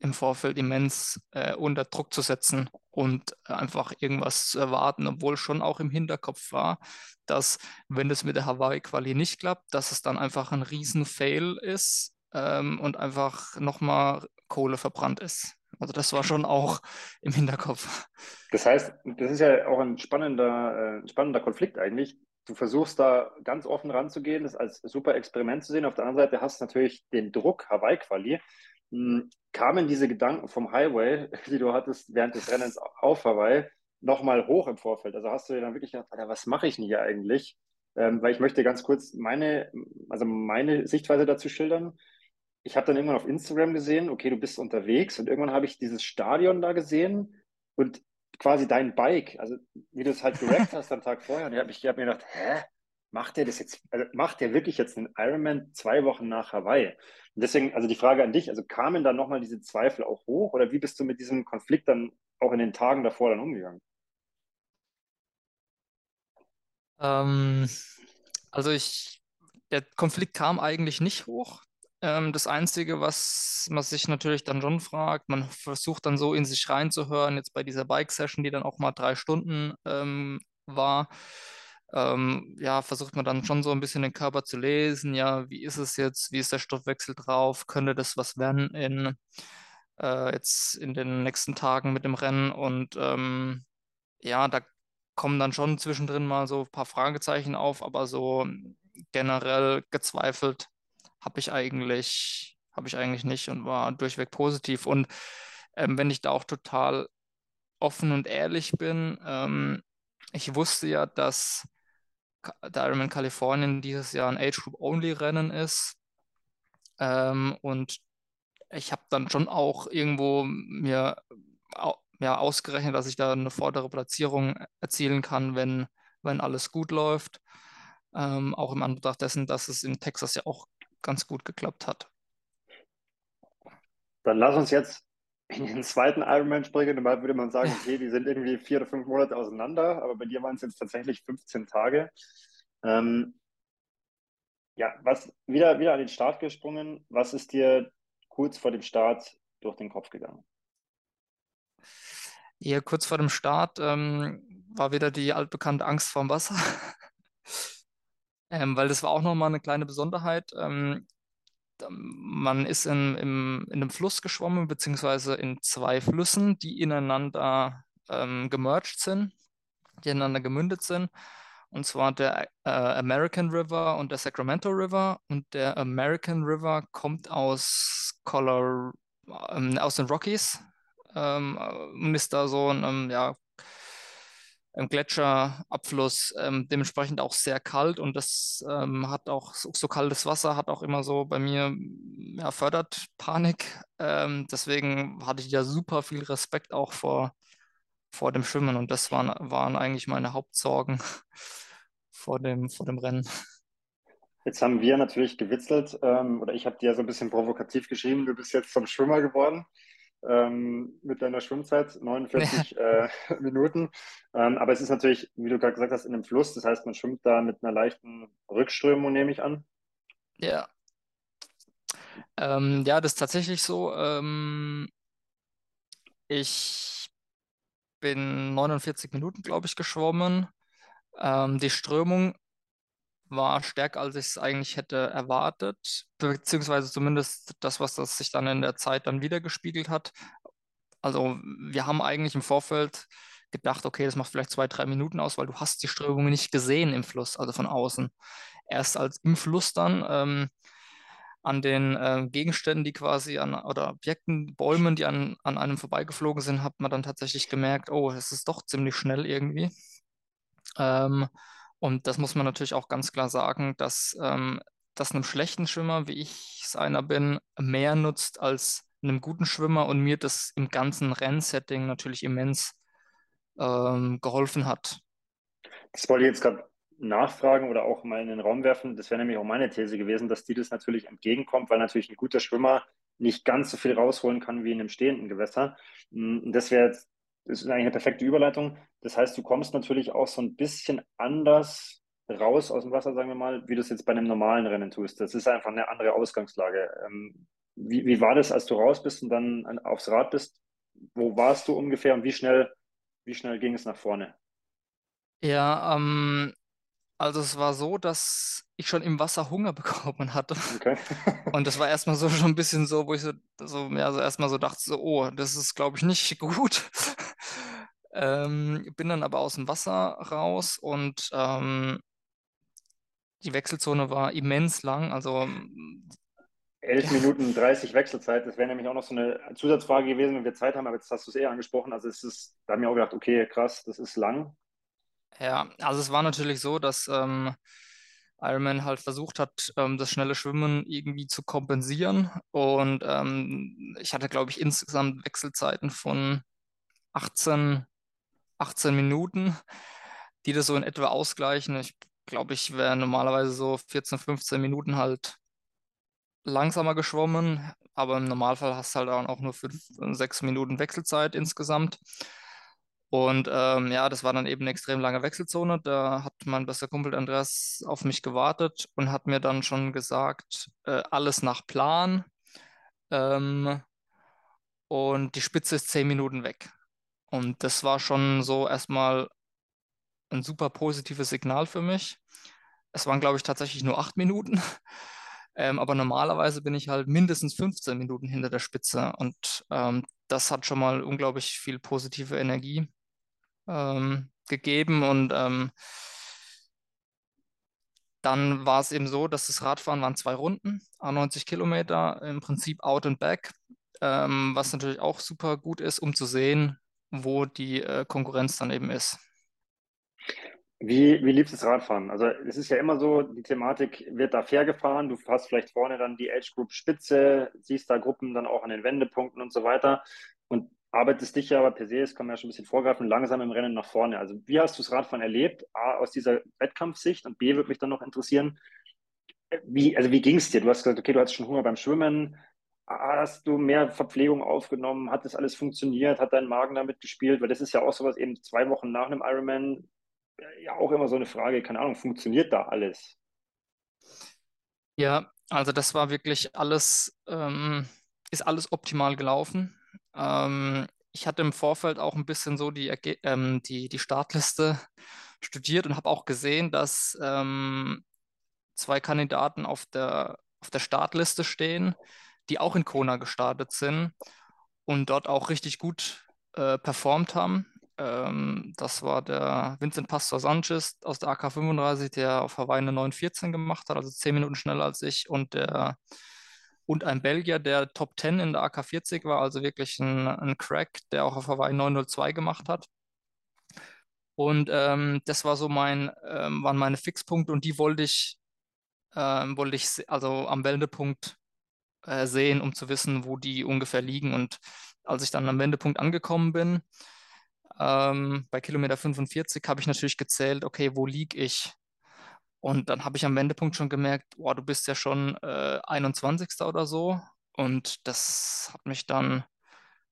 im Vorfeld immens äh, unter Druck zu setzen und einfach irgendwas zu erwarten, obwohl schon auch im Hinterkopf war, dass wenn es mit der Hawaii-Quali nicht klappt, dass es dann einfach ein Riesen-Fail ist ähm, und einfach nochmal Kohle verbrannt ist. Also das war schon auch im Hinterkopf. Das heißt, das ist ja auch ein spannender, äh, spannender Konflikt eigentlich. Du versuchst da ganz offen ranzugehen, das als super Experiment zu sehen. Auf der anderen Seite hast du natürlich den Druck Hawaii-Quali. Hm, kamen diese Gedanken vom Highway, die du hattest während des Rennens auf Hawaii, nochmal hoch im Vorfeld? Also hast du dir dann wirklich gedacht, Alter, was mache ich denn hier eigentlich? Ähm, weil ich möchte ganz kurz meine, also meine Sichtweise dazu schildern. Ich habe dann irgendwann auf Instagram gesehen, okay, du bist unterwegs und irgendwann habe ich dieses Stadion da gesehen und quasi dein Bike, also wie du es halt gerackt hast am Tag vorher. Und ich habe hab mir gedacht, hä, macht der das jetzt, also macht der wirklich jetzt einen Ironman zwei Wochen nach Hawaii? Und deswegen, also die Frage an dich, also kamen dann nochmal diese Zweifel auch hoch oder wie bist du mit diesem Konflikt dann auch in den Tagen davor dann umgegangen? Ähm, also ich, der Konflikt kam eigentlich nicht hoch. Ähm, das Einzige, was man sich natürlich dann schon fragt, man versucht dann so in sich reinzuhören, jetzt bei dieser Bike-Session, die dann auch mal drei Stunden ähm, war, ähm, ja, versucht man dann schon so ein bisschen den Körper zu lesen, ja, wie ist es jetzt, wie ist der Stoffwechsel drauf, könnte das was werden in äh, jetzt in den nächsten Tagen mit dem Rennen und ähm, ja, da kommen dann schon zwischendrin mal so ein paar Fragezeichen auf, aber so generell gezweifelt habe ich eigentlich, habe ich eigentlich nicht und war durchweg positiv. Und ähm, wenn ich da auch total offen und ehrlich bin, ähm, ich wusste ja, dass der Ironman Kalifornien dieses Jahr ein Age Group Only Rennen ist. Ähm, und ich habe dann schon auch irgendwo mir ja, ausgerechnet, dass ich da eine vordere Platzierung erzielen kann, wenn, wenn alles gut läuft. Ähm, auch im Anbetracht dessen, dass es in Texas ja auch ganz gut geklappt hat. Dann lass uns jetzt in den zweiten Ironman springen. Normal würde man sagen, okay, die sind irgendwie vier oder fünf Monate auseinander, aber bei dir waren es jetzt tatsächlich 15 Tage. Ähm, ja, was wieder, wieder an den Start gesprungen. Was ist dir kurz vor dem Start durch den Kopf gegangen? Hier kurz vor dem Start ähm, war wieder die altbekannte Angst vorm Wasser. ähm, weil das war auch nochmal eine kleine Besonderheit. Ähm, man ist in, im, in einem Fluss geschwommen, beziehungsweise in zwei Flüssen, die ineinander ähm, gemerged sind, die ineinander gemündet sind. Und zwar der äh, American River und der Sacramento River. Und der American River kommt aus, Color, ähm, aus den Rockies, ähm, und ist da so ein, ähm, ja, Gletscherabfluss, ähm, dementsprechend auch sehr kalt und das ähm, hat auch so, so, kaltes Wasser, hat auch immer so bei mir, ja, fördert Panik. Ähm, deswegen hatte ich ja super viel Respekt auch vor, vor dem Schwimmen und das waren, waren eigentlich meine Hauptsorgen vor dem, vor dem Rennen. Jetzt haben wir natürlich gewitzelt, ähm, oder ich habe dir so ein bisschen provokativ geschrieben, du bist jetzt zum Schwimmer geworden ähm, mit deiner Schwimmzeit, 49 äh, Minuten. Ähm, aber es ist natürlich, wie du gerade gesagt hast, in einem Fluss. Das heißt, man schwimmt da mit einer leichten Rückströmung, nehme ich an. Ja. Ähm, ja, das ist tatsächlich so. Ähm, ich bin 49 Minuten, glaube ich, geschwommen. Ähm, die Strömung war stärker, als ich es eigentlich hätte erwartet, beziehungsweise zumindest das, was das sich dann in der Zeit dann wieder gespiegelt hat. Also wir haben eigentlich im Vorfeld gedacht, okay, das macht vielleicht zwei, drei Minuten aus, weil du hast die Strömung nicht gesehen im Fluss, also von außen. Erst als im Fluss dann ähm, an den äh, Gegenständen, die quasi an, oder Objekten, Bäumen, die an, an einem vorbeigeflogen sind, hat man dann tatsächlich gemerkt, oh, es ist doch ziemlich schnell irgendwie. Ähm, und das muss man natürlich auch ganz klar sagen, dass ähm, das einem schlechten Schwimmer, wie ich es einer bin, mehr nutzt als einem guten Schwimmer und mir das im ganzen Rennsetting natürlich immens ähm, geholfen hat. Das wollte ich jetzt gerade nachfragen oder auch mal in den Raum werfen. Das wäre nämlich auch meine These gewesen, dass die das natürlich entgegenkommt, weil natürlich ein guter Schwimmer nicht ganz so viel rausholen kann wie in einem stehenden Gewässer. Und das wäre jetzt das ist eigentlich eine perfekte Überleitung. Das heißt, du kommst natürlich auch so ein bisschen anders raus aus dem Wasser, sagen wir mal, wie du es jetzt bei einem normalen Rennen tust. Das ist einfach eine andere Ausgangslage. Ähm, wie, wie war das, als du raus bist und dann aufs Rad bist? Wo warst du ungefähr und wie schnell, wie schnell ging es nach vorne? Ja, ähm, Also es war so, dass ich schon im Wasser Hunger bekommen hatte. Okay. Und das war erstmal so schon ein bisschen so, wo ich so, so ja, so erstmal so dachte, so, oh, das ist, glaube ich, nicht gut. Ähm, bin dann aber aus dem Wasser raus und ähm, die Wechselzone war immens lang. Also 11 ja. Minuten 30 Wechselzeit, das wäre nämlich auch noch so eine Zusatzfrage gewesen, wenn wir Zeit haben, aber jetzt hast du es eher angesprochen. Also es ist, da haben wir auch gedacht, okay, krass, das ist lang. Ja, also es war natürlich so, dass ähm, Ironman halt versucht hat, ähm, das schnelle Schwimmen irgendwie zu kompensieren. Und ähm, ich hatte, glaube ich, insgesamt Wechselzeiten von 18, 18 Minuten, die das so in etwa ausgleichen. Ich glaube, ich wäre normalerweise so 14, 15 Minuten halt langsamer geschwommen, aber im Normalfall hast du halt auch nur 5, 6 Minuten Wechselzeit insgesamt. Und ähm, ja, das war dann eben eine extrem lange Wechselzone. Da hat mein bester Kumpel Andreas auf mich gewartet und hat mir dann schon gesagt, äh, alles nach Plan. Ähm, und die Spitze ist zehn Minuten weg. Und das war schon so erstmal ein super positives Signal für mich. Es waren, glaube ich, tatsächlich nur acht Minuten. Ähm, aber normalerweise bin ich halt mindestens 15 Minuten hinter der Spitze. Und ähm, das hat schon mal unglaublich viel positive Energie ähm, gegeben. Und ähm, dann war es eben so, dass das Radfahren waren zwei Runden, 90 Kilometer, im Prinzip out and back, ähm, was natürlich auch super gut ist, um zu sehen, wo die äh, Konkurrenz dann eben ist. Wie, wie liebst du das Radfahren? Also es ist ja immer so, die Thematik wird da fair gefahren. Du hast vielleicht vorne dann die Age Group Spitze, siehst da Gruppen dann auch an den Wendepunkten und so weiter und arbeitest dich ja aber per se, das kann man ja schon ein bisschen vorgreifen, langsam im Rennen nach vorne. Also wie hast du das Radfahren erlebt? A, aus dieser Wettkampfsicht und B, würde mich dann noch interessieren, wie, also wie ging es dir? Du hast gesagt, okay, du hattest schon Hunger beim Schwimmen. Hast du mehr Verpflegung aufgenommen? Hat das alles funktioniert? Hat dein Magen damit gespielt? Weil das ist ja auch sowas eben zwei Wochen nach einem Ironman ja auch immer so eine Frage, keine Ahnung, funktioniert da alles? Ja, also das war wirklich alles, ähm, ist alles optimal gelaufen. Ähm, ich hatte im Vorfeld auch ein bisschen so die, ähm, die, die Startliste studiert und habe auch gesehen, dass ähm, zwei Kandidaten auf der, auf der Startliste stehen, die auch in Kona gestartet sind und dort auch richtig gut äh, performt haben. Ähm, das war der Vincent Pastor Sanchez aus der AK35, der auf Hawaii eine 914 gemacht hat, also zehn Minuten schneller als ich. Und, der, und ein Belgier, der Top 10 in der AK40 war, also wirklich ein, ein Crack, der auch auf Hawaii 902 gemacht hat. Und ähm, das war so mein, ähm, waren meine Fixpunkte und die wollte ich, ähm, wollte ich also am Wendepunkt äh, sehen, um zu wissen, wo die ungefähr liegen. Und als ich dann am Wendepunkt angekommen bin, ähm, bei Kilometer 45 habe ich natürlich gezählt, okay, wo liege ich? Und dann habe ich am Wendepunkt schon gemerkt, boah, du bist ja schon äh, 21. oder so. Und das hat mich dann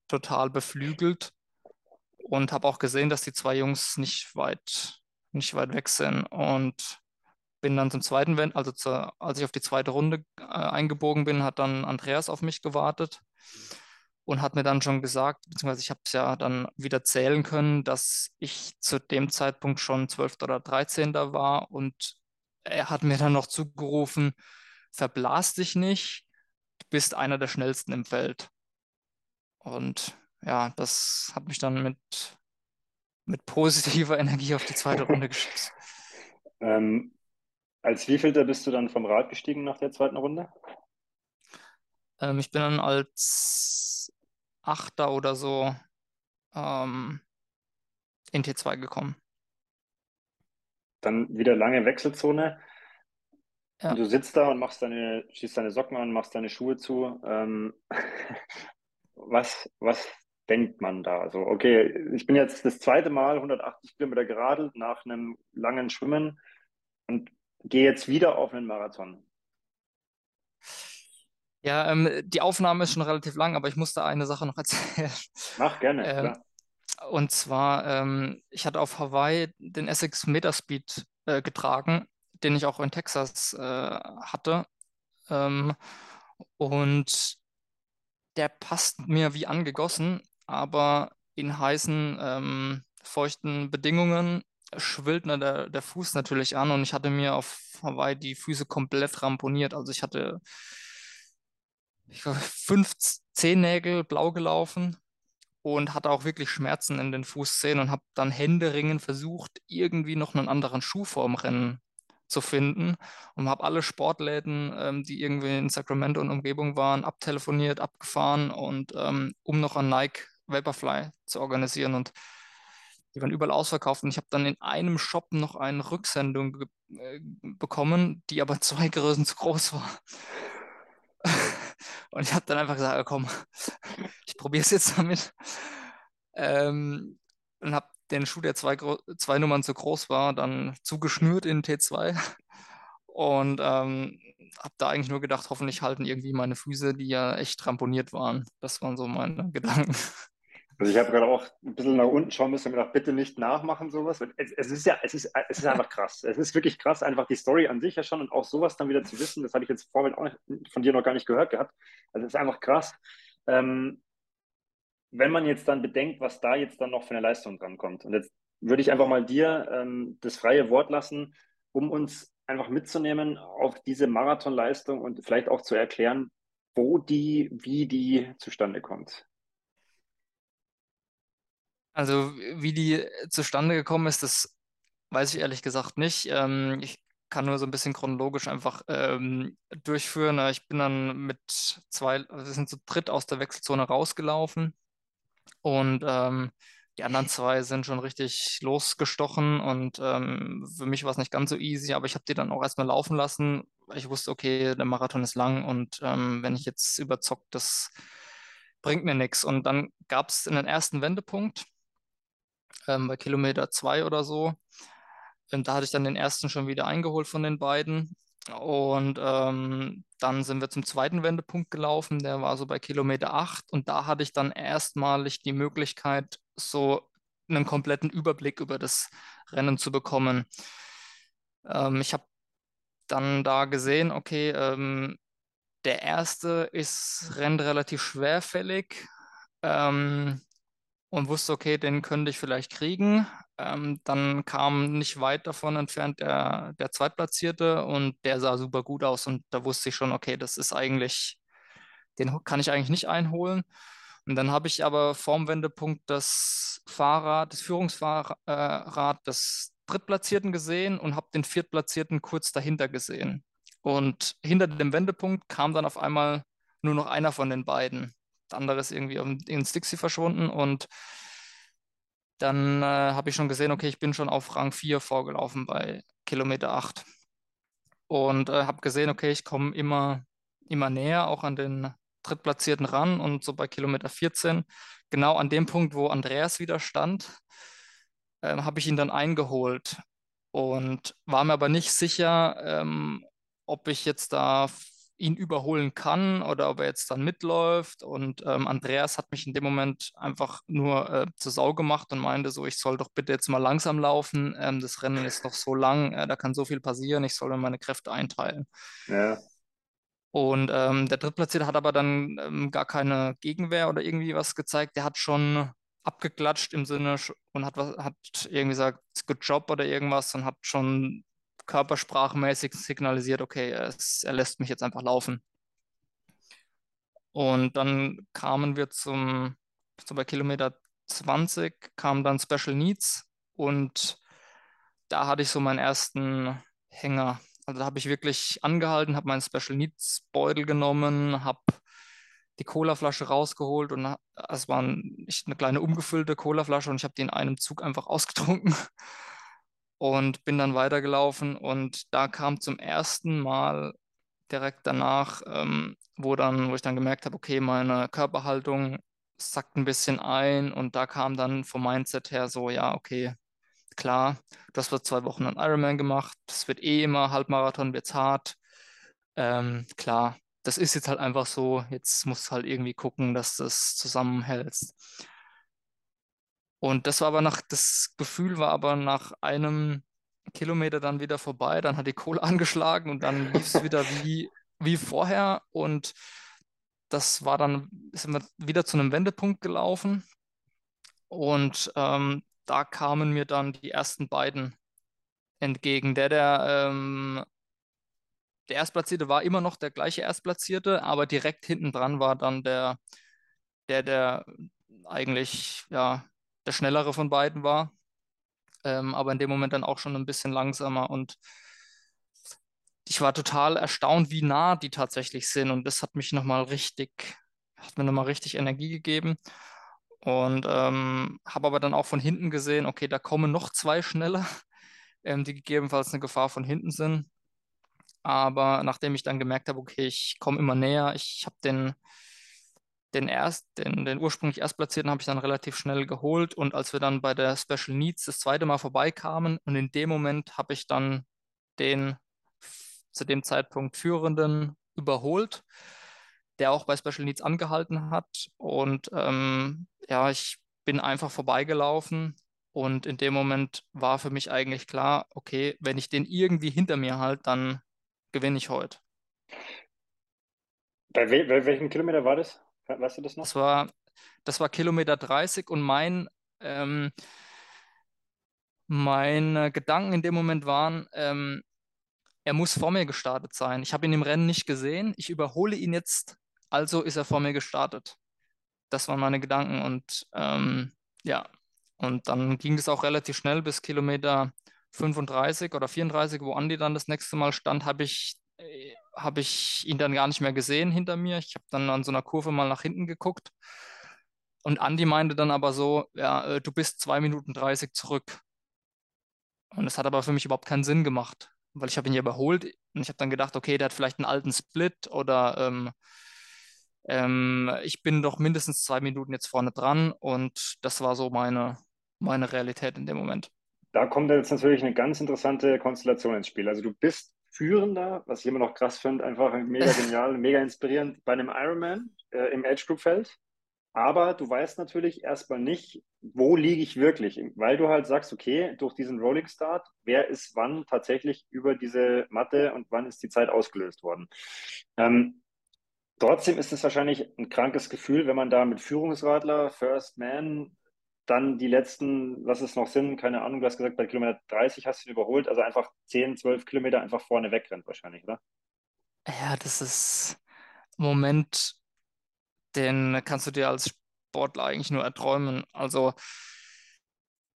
total beflügelt und habe auch gesehen, dass die zwei Jungs nicht weit, nicht weit weg sind. Und bin dann zum zweiten Wend, also zur, als ich auf die zweite Runde äh, eingebogen bin, hat dann Andreas auf mich gewartet und hat mir dann schon gesagt, beziehungsweise ich habe es ja dann wieder zählen können, dass ich zu dem Zeitpunkt schon 12. oder 13. war und er hat mir dann noch zugerufen, verblas dich nicht, du bist einer der schnellsten im Feld. Und ja, das hat mich dann mit, mit positiver Energie auf die zweite Runde geschickt. Ähm, als wievielter bist du dann vom Rad gestiegen nach der zweiten Runde? Ähm, ich bin dann als Achter oder so ähm, in T2 gekommen. Dann wieder lange Wechselzone. Ja. du sitzt da und machst deine, schießt deine Socken an, machst deine Schuhe zu. Ähm, was, was denkt man da? Also, okay, ich bin jetzt das zweite Mal 180 Kilometer geradelt nach einem langen Schwimmen und gehe jetzt wieder auf einen Marathon. Ja, ähm, die Aufnahme ist schon relativ lang, aber ich musste eine Sache noch erzählen. Mach gerne, ähm, klar. Und zwar, ähm, ich hatte auf Hawaii den Essex Metaspeed äh, getragen, den ich auch in Texas äh, hatte. Ähm, und der passt mir wie angegossen, aber in heißen, ähm, feuchten Bedingungen schwillt ne, der, der Fuß natürlich an und ich hatte mir auf Hawaii die Füße komplett ramponiert. Also ich hatte ich war fünf Zehennägel blau gelaufen und hatte auch wirklich Schmerzen in den Fußzehen und habe dann händeringend versucht, irgendwie noch einen anderen Schuh vorm Rennen zu finden und habe alle Sportläden, ähm, die irgendwie in Sacramento und Umgebung waren, abtelefoniert, abgefahren und ähm, um noch an Nike Vaporfly zu organisieren und die waren überall ausverkauft und ich habe dann in einem Shop noch eine Rücksendung äh, bekommen, die aber zwei Größen zu groß war. und ich habe dann einfach gesagt, komm, ich probiere es jetzt damit. Ähm, und habe den Schuh, der zwei, zwei Nummern zu groß war, dann zugeschnürt in T2 und ähm, habe da eigentlich nur gedacht, hoffentlich halten irgendwie meine Füße, die ja echt ramponiert waren. Das waren so meine Gedanken. Also ich habe gerade auch ein bisschen nach unten schauen müssen und gedacht, bitte nicht nachmachen sowas. Es, es, ist ja, es ist, es ist einfach krass. Es ist wirklich krass, einfach die Story an sich ja schon und auch sowas dann wieder zu wissen. Das habe ich jetzt vorhin auch von dir noch gar nicht gehört gehabt. Also es ist einfach krass. Ähm, wenn man jetzt dann bedenkt, was da jetzt dann noch für eine Leistung drankommt. Und jetzt würde ich einfach mal dir ähm, das freie Wort lassen, um uns einfach mitzunehmen auf diese Marathonleistung und vielleicht auch zu erklären, wo die, wie die zustande kommt. Also wie die zustande gekommen ist, das weiß ich ehrlich gesagt nicht. Ähm, ich kann nur so ein bisschen chronologisch einfach ähm, durchführen. Ich bin dann mit zwei, also wir sind zu dritt aus der Wechselzone rausgelaufen und ähm, die anderen zwei sind schon richtig losgestochen und ähm, für mich war es nicht ganz so easy, aber ich habe die dann auch erstmal laufen lassen. Ich wusste, okay, der Marathon ist lang und ähm, wenn ich jetzt überzockt, das bringt mir nichts. Und dann gab es in den ersten Wendepunkt, ähm, bei Kilometer zwei oder so. Und da hatte ich dann den ersten schon wieder eingeholt von den beiden. Und ähm, dann sind wir zum zweiten Wendepunkt gelaufen, der war so bei Kilometer 8. Und da hatte ich dann erstmalig die Möglichkeit, so einen kompletten Überblick über das Rennen zu bekommen. Ähm, ich habe dann da gesehen, okay, ähm, der erste ist, rennt relativ schwerfällig. Ähm, und wusste, okay, den könnte ich vielleicht kriegen. Ähm, dann kam nicht weit davon entfernt der, der Zweitplatzierte und der sah super gut aus und da wusste ich schon, okay, das ist eigentlich, den kann ich eigentlich nicht einholen. Und dann habe ich aber vorm Wendepunkt das Fahrrad, das Führungsfahrrad des Drittplatzierten gesehen und habe den Viertplatzierten kurz dahinter gesehen. Und hinter dem Wendepunkt kam dann auf einmal nur noch einer von den beiden. Der andere ist irgendwie in Stixi verschwunden und dann äh, habe ich schon gesehen, okay, ich bin schon auf Rang 4 vorgelaufen bei Kilometer 8. Und äh, habe gesehen, okay, ich komme immer, immer näher auch an den Drittplatzierten ran und so bei Kilometer 14, genau an dem Punkt, wo Andreas wieder stand, äh, habe ich ihn dann eingeholt und war mir aber nicht sicher, ähm, ob ich jetzt da ihn überholen kann oder ob er jetzt dann mitläuft. Und ähm, Andreas hat mich in dem Moment einfach nur äh, zur Sau gemacht und meinte so, ich soll doch bitte jetzt mal langsam laufen. Ähm, das Rennen ist noch so lang, äh, da kann so viel passieren, ich soll mir meine Kräfte einteilen. Ja. Und ähm, der Drittplatzierte hat aber dann ähm, gar keine Gegenwehr oder irgendwie was gezeigt. Der hat schon abgeklatscht im Sinne und hat, was, hat irgendwie gesagt, good job oder irgendwas und hat schon körpersprachmäßig signalisiert, okay, es, er lässt mich jetzt einfach laufen. Und dann kamen wir zum, so bei Kilometer 20 kam dann Special Needs und da hatte ich so meinen ersten Hänger. Also da habe ich wirklich angehalten, habe meinen Special Needs Beutel genommen, habe die Colaflasche rausgeholt und es war eine kleine umgefüllte Colaflasche und ich habe die in einem Zug einfach ausgetrunken und bin dann weitergelaufen und da kam zum ersten Mal direkt danach, ähm, wo dann, wo ich dann gemerkt habe, okay, meine Körperhaltung sackt ein bisschen ein und da kam dann vom Mindset her so, ja, okay, klar, du hast vor zwei Wochen einen Ironman gemacht, das wird eh immer Halbmarathon, wird's hart. Ähm, klar, das ist jetzt halt einfach so, jetzt musst du halt irgendwie gucken, dass du das zusammenhältst. Und das war aber nach, das Gefühl war aber nach einem Kilometer dann wieder vorbei, dann hat die Kohle angeschlagen und dann lief es wieder wie, wie vorher. Und das war dann, sind wir wieder zu einem Wendepunkt gelaufen. Und ähm, da kamen mir dann die ersten beiden entgegen. Der, der, ähm, der Erstplatzierte war immer noch der gleiche Erstplatzierte, aber direkt hinten dran war dann der, der, der eigentlich ja, der schnellere von beiden war. Ähm, aber in dem Moment dann auch schon ein bisschen langsamer und ich war total erstaunt, wie nah die tatsächlich sind und das hat mich nochmal richtig, hat mir nochmal richtig Energie gegeben und ähm, habe aber dann auch von hinten gesehen, okay, da kommen noch zwei schneller, ähm, die gegebenenfalls eine Gefahr von hinten sind. Aber nachdem ich dann gemerkt habe, okay, ich komme immer näher, ich habe den, den, erst, den, den ursprünglich Erstplatzierten habe ich dann relativ schnell geholt. Und als wir dann bei der Special Needs das zweite Mal vorbeikamen, und in dem Moment habe ich dann den zu dem Zeitpunkt Führenden überholt, der auch bei Special Needs angehalten hat. Und ähm, ja, ich bin einfach vorbeigelaufen und in dem Moment war für mich eigentlich klar, okay, wenn ich den irgendwie hinter mir halte, dann gewinne ich heute. Bei, wel bei welchem Kilometer war das? Weißt du das noch? Das war, das war Kilometer 30 und mein, ähm, meine Gedanken in dem Moment waren, ähm, er muss vor mir gestartet sein. Ich habe ihn im Rennen nicht gesehen. Ich überhole ihn jetzt, also ist er vor mir gestartet. Das waren meine Gedanken und ähm, ja, und dann ging es auch relativ schnell bis Kilometer 35 oder 34, wo Andi dann das nächste Mal stand, habe ich, äh, hab ich ihn dann gar nicht mehr gesehen hinter mir. Ich habe dann an so einer Kurve mal nach hinten geguckt. Und Andi meinte dann aber so, ja, äh, du bist 2 Minuten 30 zurück. Und das hat aber für mich überhaupt keinen Sinn gemacht, weil ich habe ihn ja überholt und ich habe dann gedacht, okay, der hat vielleicht einen alten Split oder ähm, ähm, ich bin doch mindestens zwei Minuten jetzt vorne dran und das war so meine, meine Realität in dem Moment. Da kommt jetzt natürlich eine ganz interessante Konstellation ins Spiel. Also du bist Führender, was ich immer noch krass finde, einfach mega genial, mega inspirierend bei einem Ironman äh, im Age Group Feld. Aber du weißt natürlich erstmal nicht, wo liege ich wirklich, weil du halt sagst, okay, durch diesen Rolling Start, wer ist wann tatsächlich über diese Matte und wann ist die Zeit ausgelöst worden. Ähm, trotzdem ist es wahrscheinlich ein krankes Gefühl, wenn man da mit Führungsradler, First Man, dann die letzten, was es noch sind, keine Ahnung, du hast gesagt, bei Kilometer 30 hast du ihn überholt, also einfach 10, 12 Kilometer einfach vorne wegrennt wahrscheinlich, oder? Ja, das ist ein Moment, den kannst du dir als Sportler eigentlich nur erträumen. Also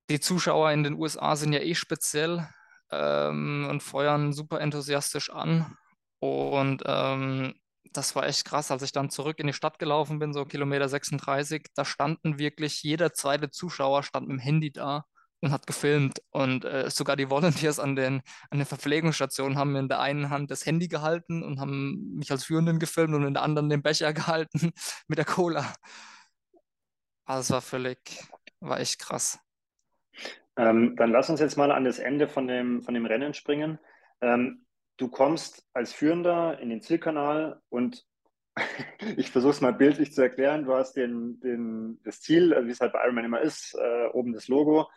die Zuschauer in den USA sind ja eh speziell ähm, und feuern super enthusiastisch an. Und ähm, das war echt krass, als ich dann zurück in die Stadt gelaufen bin, so Kilometer 36, da standen wirklich, jeder zweite Zuschauer stand mit dem Handy da und hat gefilmt. Und äh, sogar die Volunteers an den, an den Verpflegungsstationen haben in der einen Hand das Handy gehalten und haben mich als Führenden gefilmt und in der anderen den Becher gehalten mit der Cola. Also es war völlig, war echt krass. Ähm, dann lass uns jetzt mal an das Ende von dem, von dem Rennen springen. Ähm, du kommst als Führender in den Zielkanal und ich versuche es mal bildlich zu erklären. Du hast den, den, das Ziel, also wie es halt bei Ironman immer ist, äh, oben das Logo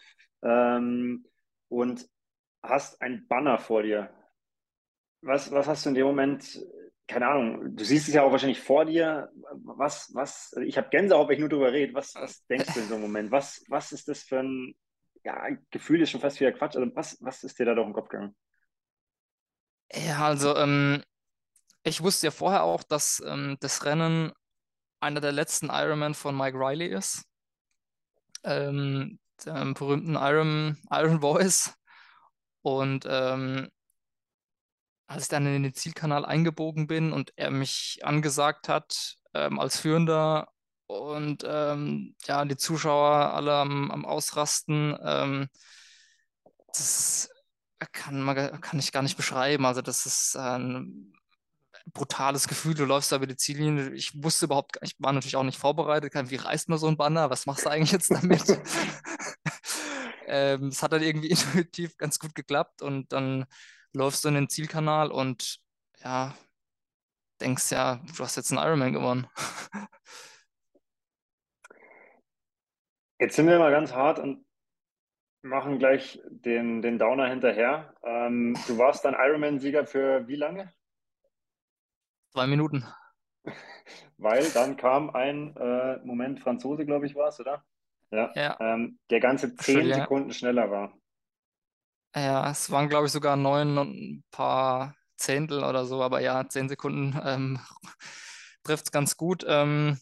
ähm, und hast ein Banner vor dir. Was, was hast du in dem Moment, keine Ahnung, du siehst es ja auch wahrscheinlich vor dir. Was, was, also ich habe Gänsehaut, wenn ich nur darüber rede. Was, was denkst du in so einem Moment? Was, was ist das für ein ja, Gefühl, ist schon fast wieder Quatsch. Also was, was ist dir da durch den Kopf gegangen? Ja, also ähm, ich wusste ja vorher auch, dass ähm, das Rennen einer der letzten Ironman von Mike Riley ist. Ähm, dem berühmten Iron, Iron Voice. Und ähm, als ich dann in den Zielkanal eingebogen bin und er mich angesagt hat ähm, als Führender und ähm, ja, die Zuschauer alle am, am Ausrasten, ähm, das kann, man, kann ich gar nicht beschreiben. Also das ist ein brutales Gefühl. Du läufst da über die Ziellinie. Ich wusste überhaupt, ich war natürlich auch nicht vorbereitet. Wie reißt man so ein Banner? Was machst du eigentlich jetzt damit? ähm, es hat dann irgendwie intuitiv ganz gut geklappt und dann läufst du in den Zielkanal und ja, denkst ja, du hast jetzt einen Ironman gewonnen. Jetzt sind wir mal ganz hart und machen gleich den, den Downer hinterher. Ähm, du warst dann Ironman-Sieger für wie lange? Zwei Minuten. Weil dann kam ein äh, Moment, Franzose, glaube ich, war es, oder? ja, ja. Ähm, der ganze zehn Julien. Sekunden schneller war. Ja, es waren, glaube ich, sogar neun und ein paar Zehntel oder so, aber ja, zehn Sekunden ähm, trifft es ganz gut. Ähm,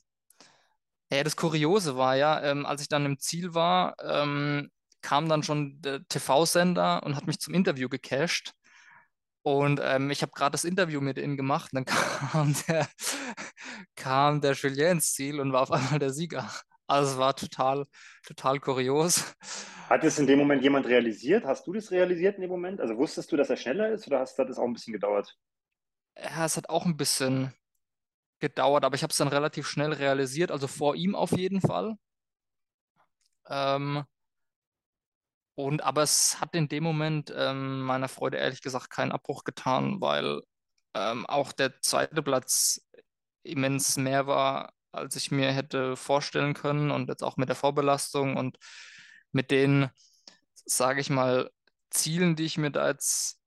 ja, das Kuriose war ja, ähm, als ich dann im Ziel war, ähm, kam dann schon der TV-Sender und hat mich zum Interview gecached. Und ähm, ich habe gerade das Interview mit ihnen gemacht. Und dann kam der, kam der Julien ins Ziel und war auf einmal der Sieger. Also es war total, total kurios. Hat es in dem Moment jemand realisiert? Hast du das realisiert in dem Moment? Also wusstest du, dass er schneller ist oder hast, hat das auch ein bisschen gedauert? Ja, es hat auch ein bisschen gedauert, aber ich habe es dann relativ schnell realisiert, also vor ihm auf jeden Fall. Ähm, und aber es hat in dem Moment ähm, meiner Freude ehrlich gesagt keinen Abbruch getan, weil ähm, auch der zweite Platz immens mehr war, als ich mir hätte vorstellen können und jetzt auch mit der Vorbelastung und mit den, sage ich mal, Zielen, die ich mir da jetzt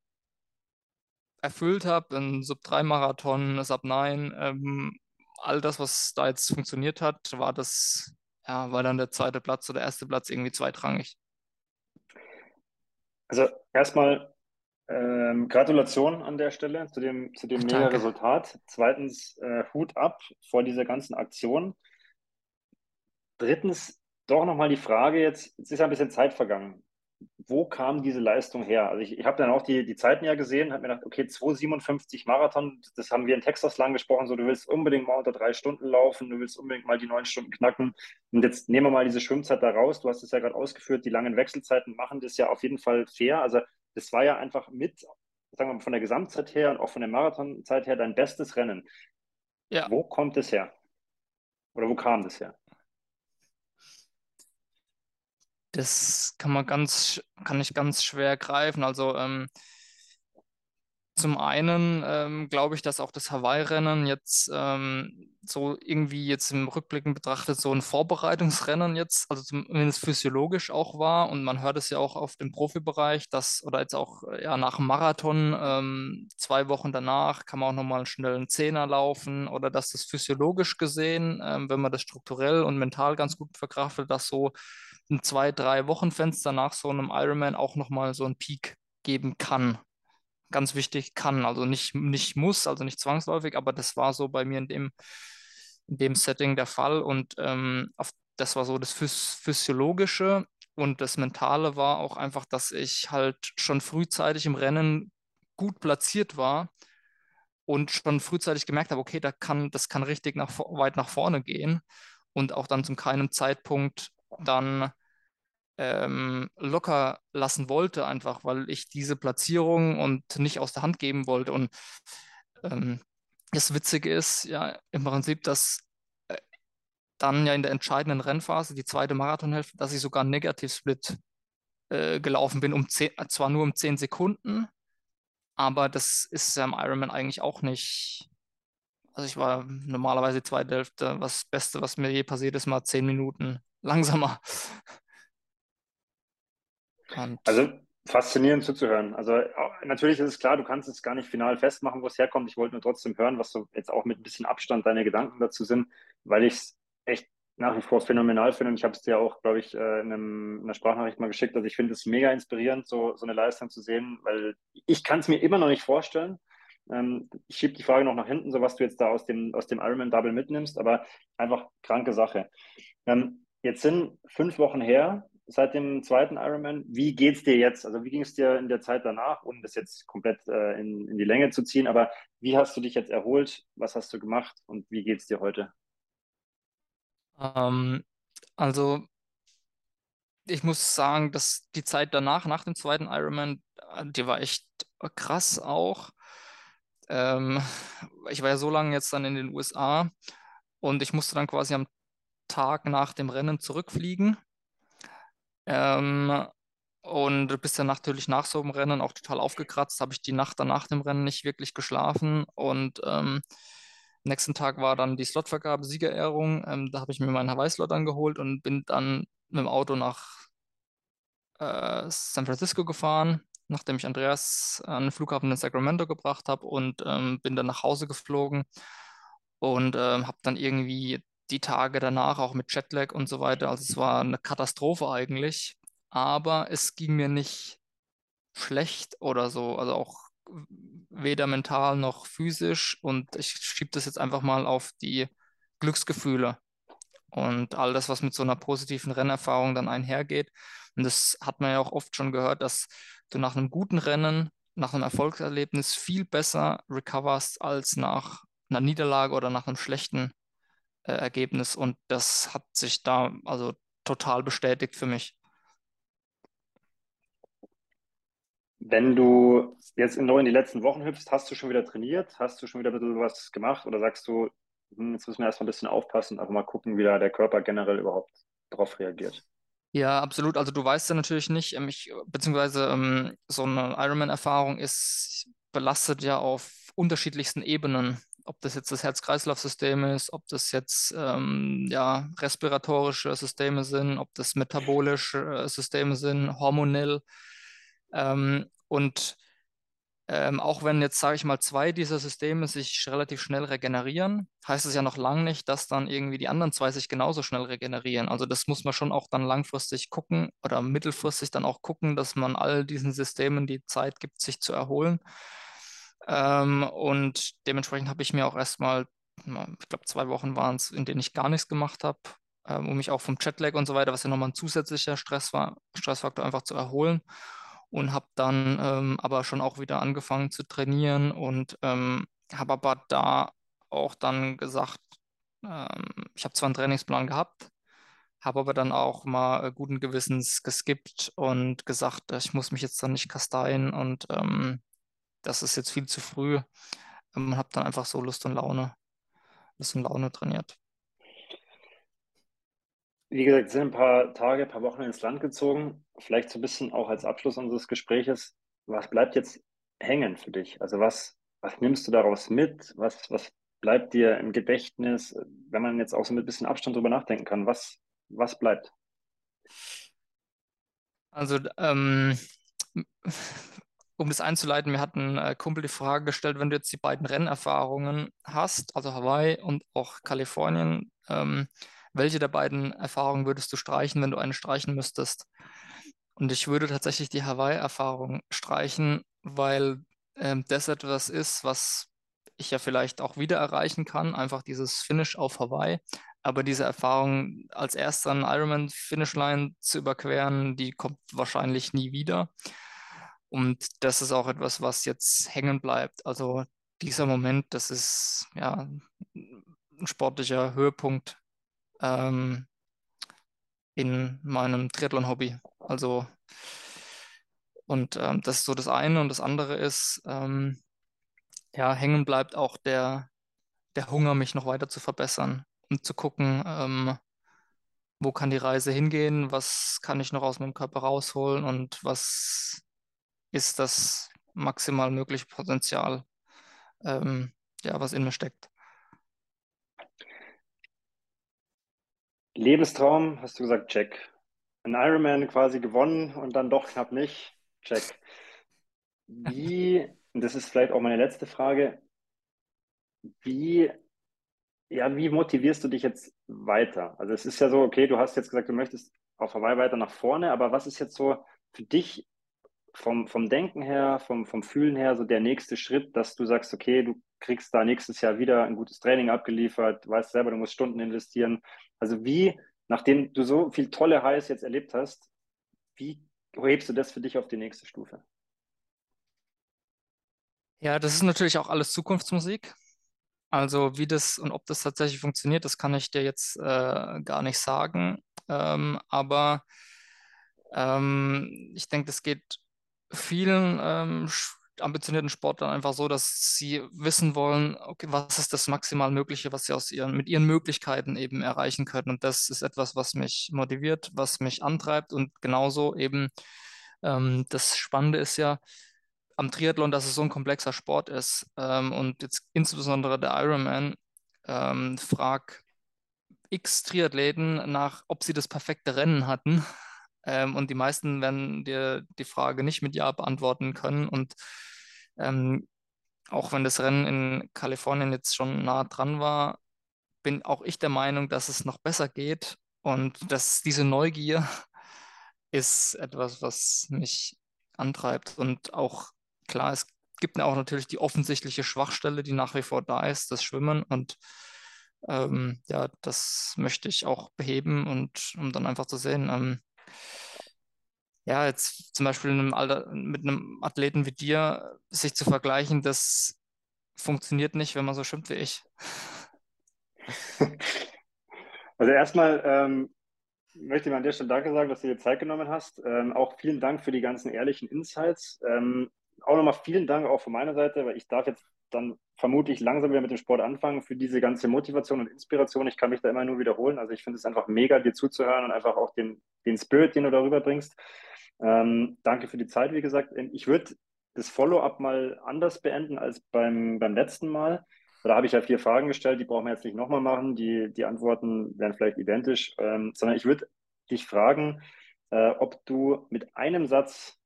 erfüllt habe, ein Sub-3-Marathon, Sub-9, ähm, all das, was da jetzt funktioniert hat, war das, ja, war dann der zweite Platz oder erste Platz irgendwie zweitrangig. Also erstmal ähm, Gratulation an der Stelle zu dem, zu dem mega Resultat. Zweitens äh, Hut ab vor dieser ganzen Aktion. Drittens doch nochmal die Frage jetzt, jetzt ist ja ein bisschen Zeit vergangen wo kam diese Leistung her? Also ich, ich habe dann auch die, die Zeiten ja gesehen, habe mir gedacht, okay, 2,57 Marathon, das haben wir in Texas lang gesprochen, so du willst unbedingt mal unter drei Stunden laufen, du willst unbedingt mal die neun Stunden knacken. Und jetzt nehmen wir mal diese Schwimmzeit da raus, du hast es ja gerade ausgeführt, die langen Wechselzeiten machen das ja auf jeden Fall fair. Also das war ja einfach mit, sagen wir mal, von der Gesamtzeit her und auch von der Marathonzeit her dein bestes Rennen. Ja. Wo kommt es her? Oder wo kam das her? Das kann man ganz, kann ich ganz schwer greifen. Also ähm, zum einen ähm, glaube ich, dass auch das Hawaii-Rennen jetzt ähm, so irgendwie jetzt im Rückblicken betrachtet so ein Vorbereitungsrennen jetzt, also zumindest physiologisch auch war. Und man hört es ja auch auf dem Profibereich, dass, oder jetzt auch ja, nach dem Marathon, ähm, zwei Wochen danach, kann man auch nochmal einen schnellen Zehner laufen oder dass das physiologisch gesehen, ähm, wenn man das strukturell und mental ganz gut verkraftet, dass so ein zwei, drei Wochen Fenster nach so einem Ironman auch nochmal so einen Peak geben kann. Ganz wichtig, kann, also nicht, nicht muss, also nicht zwangsläufig, aber das war so bei mir in dem, in dem Setting der Fall. Und ähm, auf, das war so das Phys Physiologische. Und das Mentale war auch einfach, dass ich halt schon frühzeitig im Rennen gut platziert war und schon frühzeitig gemerkt habe, okay, da kann, das kann richtig nach, weit nach vorne gehen. Und auch dann zu keinem Zeitpunkt dann ähm, locker lassen wollte, einfach weil ich diese Platzierung und nicht aus der Hand geben wollte. Und ähm, das Witzige ist ja im Prinzip, dass äh, dann ja in der entscheidenden Rennphase, die zweite Marathonhälfte, dass ich sogar einen Negativ-Split äh, gelaufen bin, um zehn, zwar nur um 10 Sekunden, aber das ist ja im Ironman eigentlich auch nicht. Also ich war normalerweise die zweite Hälfte, was Beste, was mir je passiert ist, mal 10 Minuten langsamer. Und also faszinierend zuzuhören. Also natürlich ist es klar, du kannst es gar nicht final festmachen, wo es herkommt. Ich wollte nur trotzdem hören, was so jetzt auch mit ein bisschen Abstand deine Gedanken dazu sind, weil ich es echt nach wie vor phänomenal finde. Und ich habe es dir auch, glaube ich, äh, in, einem, in einer Sprachnachricht mal geschickt. Also ich finde es mega inspirierend, so, so eine Leistung zu sehen, weil ich kann es mir immer noch nicht vorstellen. Ähm, ich schiebe die Frage noch nach hinten, so was du jetzt da aus dem, aus dem Ironman Double mitnimmst, aber einfach kranke Sache. Ähm, jetzt sind fünf Wochen her, seit dem zweiten Ironman. Wie geht es dir jetzt? Also wie ging es dir in der Zeit danach, ohne das jetzt komplett äh, in, in die Länge zu ziehen, aber wie hast du dich jetzt erholt? Was hast du gemacht und wie geht es dir heute? Ähm, also ich muss sagen, dass die Zeit danach, nach dem zweiten Ironman, äh, die war echt krass auch. Ähm, ich war ja so lange jetzt dann in den USA und ich musste dann quasi am Tag nach dem Rennen zurückfliegen ähm, und du bist ja natürlich nach so einem Rennen auch total aufgekratzt. Habe ich die Nacht danach dem Rennen nicht wirklich geschlafen. Und ähm, nächsten Tag war dann die Slotvergabe, Siegerehrung. Ähm, da habe ich mir meinen Hawaii-Slot angeholt und bin dann mit dem Auto nach äh, San Francisco gefahren, nachdem ich Andreas an den Flughafen in Sacramento gebracht habe und ähm, bin dann nach Hause geflogen und ähm, habe dann irgendwie die Tage danach auch mit Jetlag und so weiter. Also es war eine Katastrophe eigentlich, aber es ging mir nicht schlecht oder so, also auch weder mental noch physisch und ich schiebe das jetzt einfach mal auf die Glücksgefühle und all das, was mit so einer positiven Rennerfahrung dann einhergeht. Und das hat man ja auch oft schon gehört, dass du nach einem guten Rennen, nach einem Erfolgserlebnis viel besser recoverst als nach einer Niederlage oder nach einem schlechten äh, Ergebnis. Und das hat sich da also total bestätigt für mich. Wenn du jetzt in, in die letzten Wochen hüpfst, hast du schon wieder trainiert? Hast du schon wieder ein bisschen was gemacht? Oder sagst du, hm, jetzt müssen wir erstmal ein bisschen aufpassen, einfach mal gucken, wie da der Körper generell überhaupt darauf reagiert? Ja, absolut. Also du weißt ja natürlich nicht, ähm, ich, beziehungsweise ähm, so eine Ironman-Erfahrung ist belastet ja auf unterschiedlichsten Ebenen. Ob das jetzt das Herz-Kreislauf-System ist, ob das jetzt ähm, ja, respiratorische Systeme sind, ob das metabolische äh, Systeme sind, hormonell. Ähm, und ähm, auch wenn jetzt, sage ich mal, zwei dieser Systeme sich relativ schnell regenerieren, heißt es ja noch lange nicht, dass dann irgendwie die anderen zwei sich genauso schnell regenerieren. Also das muss man schon auch dann langfristig gucken oder mittelfristig dann auch gucken, dass man all diesen Systemen die Zeit gibt, sich zu erholen. Ähm, und dementsprechend habe ich mir auch erstmal, ich glaube, zwei Wochen waren es, in denen ich gar nichts gemacht habe, ähm, um mich auch vom Jetlag und so weiter, was ja nochmal ein zusätzlicher Stress war, Stressfaktor einfach zu erholen. Und habe dann ähm, aber schon auch wieder angefangen zu trainieren und ähm, habe aber da auch dann gesagt, ähm, ich habe zwar einen Trainingsplan gehabt, habe aber dann auch mal äh, guten Gewissens geskippt und gesagt, ich muss mich jetzt dann nicht kasteien und ähm, das ist jetzt viel zu früh. Ähm, habe dann einfach so Lust und Laune, Lust und Laune trainiert. Wie gesagt, sind ein paar Tage, ein paar Wochen ins Land gezogen. Vielleicht so ein bisschen auch als Abschluss unseres Gespräches. Was bleibt jetzt hängen für dich? Also was, was nimmst du daraus mit? Was, was bleibt dir im Gedächtnis, wenn man jetzt auch so mit ein bisschen Abstand drüber nachdenken kann? Was, was bleibt? Also, ähm, um das einzuleiten, mir hat ein äh, Kumpel die Frage gestellt, wenn du jetzt die beiden Rennerfahrungen hast, also Hawaii und auch Kalifornien, ähm, welche der beiden Erfahrungen würdest du streichen, wenn du eine streichen müsstest? Und ich würde tatsächlich die Hawaii-Erfahrung streichen, weil ähm, das etwas ist, was ich ja vielleicht auch wieder erreichen kann, einfach dieses Finish auf Hawaii. Aber diese Erfahrung als erster einen Ironman-Finishline zu überqueren, die kommt wahrscheinlich nie wieder. Und das ist auch etwas, was jetzt hängen bleibt. Also dieser Moment, das ist ja ein sportlicher Höhepunkt ähm, in meinem Triathlon-Hobby. Also, und ähm, das ist so das eine. Und das andere ist, ähm, ja, hängen bleibt auch der, der Hunger, mich noch weiter zu verbessern und zu gucken, ähm, wo kann die Reise hingehen, was kann ich noch aus meinem Körper rausholen und was ist das maximal mögliche Potenzial, ähm, ja, was in mir steckt. Lebenstraum, hast du gesagt, check. Ein Ironman quasi gewonnen und dann doch knapp nicht, check. Wie, das ist vielleicht auch meine letzte Frage, wie, ja, wie motivierst du dich jetzt weiter? Also es ist ja so, okay, du hast jetzt gesagt, du möchtest auf Hawaii weiter nach vorne, aber was ist jetzt so für dich vom, vom Denken her, vom, vom Fühlen her, so der nächste Schritt, dass du sagst, okay, du kriegst da nächstes Jahr wieder ein gutes Training abgeliefert, weißt selber, du musst Stunden investieren. Also wie, nachdem du so viel tolle Highs jetzt erlebt hast, wie hebst du das für dich auf die nächste Stufe? Ja, das ist natürlich auch alles Zukunftsmusik. Also wie das und ob das tatsächlich funktioniert, das kann ich dir jetzt äh, gar nicht sagen. Ähm, aber ähm, ich denke, das geht vielen ähm, ambitionierten Sportlern einfach so, dass sie wissen wollen, okay, was ist das maximal Mögliche, was sie aus ihren, mit ihren Möglichkeiten eben erreichen können. Und das ist etwas, was mich motiviert, was mich antreibt und genauso eben ähm, das Spannende ist ja am Triathlon, dass es so ein komplexer Sport ist ähm, und jetzt insbesondere der Ironman ähm, frag x Triathleten nach, ob sie das perfekte Rennen hatten ähm, und die meisten werden dir die Frage nicht mit Ja beantworten können. Und ähm, auch wenn das Rennen in Kalifornien jetzt schon nah dran war, bin auch ich der Meinung, dass es noch besser geht. Und dass diese Neugier ist etwas, was mich antreibt. Und auch klar, es gibt auch natürlich die offensichtliche Schwachstelle, die nach wie vor da ist, das Schwimmen. Und ähm, ja, das möchte ich auch beheben und um dann einfach zu sehen, ähm, ja, jetzt zum Beispiel einem Alter, mit einem Athleten wie dir sich zu vergleichen, das funktioniert nicht, wenn man so schwimmt wie ich. Also erstmal ähm, möchte ich an der Stelle Danke sagen, dass du dir Zeit genommen hast. Ähm, auch vielen Dank für die ganzen ehrlichen Insights. Ähm, auch nochmal vielen Dank auch von meiner Seite, weil ich darf jetzt dann vermutlich langsam wieder mit dem Sport anfangen für diese ganze Motivation und Inspiration. Ich kann mich da immer nur wiederholen. Also ich finde es einfach mega, dir zuzuhören und einfach auch den, den Spirit, den du darüber bringst. Ähm, danke für die Zeit, wie gesagt. Ich würde das Follow-up mal anders beenden als beim, beim letzten Mal. Da habe ich ja vier Fragen gestellt, die brauchen wir jetzt nicht nochmal machen. Die, die Antworten wären vielleicht identisch, ähm, sondern ich würde dich fragen, äh, ob du mit einem Satz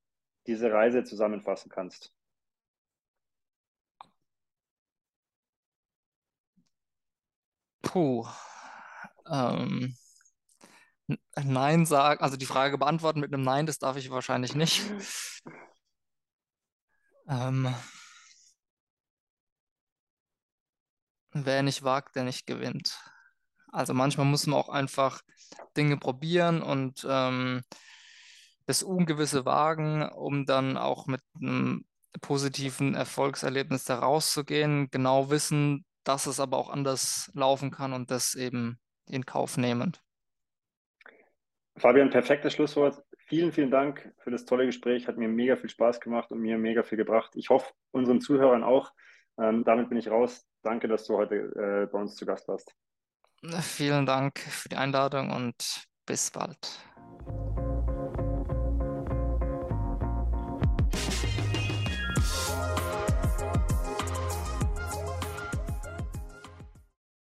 diese Reise zusammenfassen kannst. Puh. Ähm, Nein sagen, also die Frage beantworten mit einem Nein, das darf ich wahrscheinlich nicht. Ähm, wer nicht wagt, der nicht gewinnt. Also manchmal muss man auch einfach Dinge probieren und ähm, das Ungewisse wagen, um dann auch mit einem positiven Erfolgserlebnis da rauszugehen, genau wissen, dass es aber auch anders laufen kann und das eben in Kauf nehmen. Fabian, perfektes Schlusswort. Vielen, vielen Dank für das tolle Gespräch. Hat mir mega viel Spaß gemacht und mir mega viel gebracht. Ich hoffe, unseren Zuhörern auch. Ähm, damit bin ich raus. Danke, dass du heute äh, bei uns zu Gast warst. Vielen Dank für die Einladung und bis bald.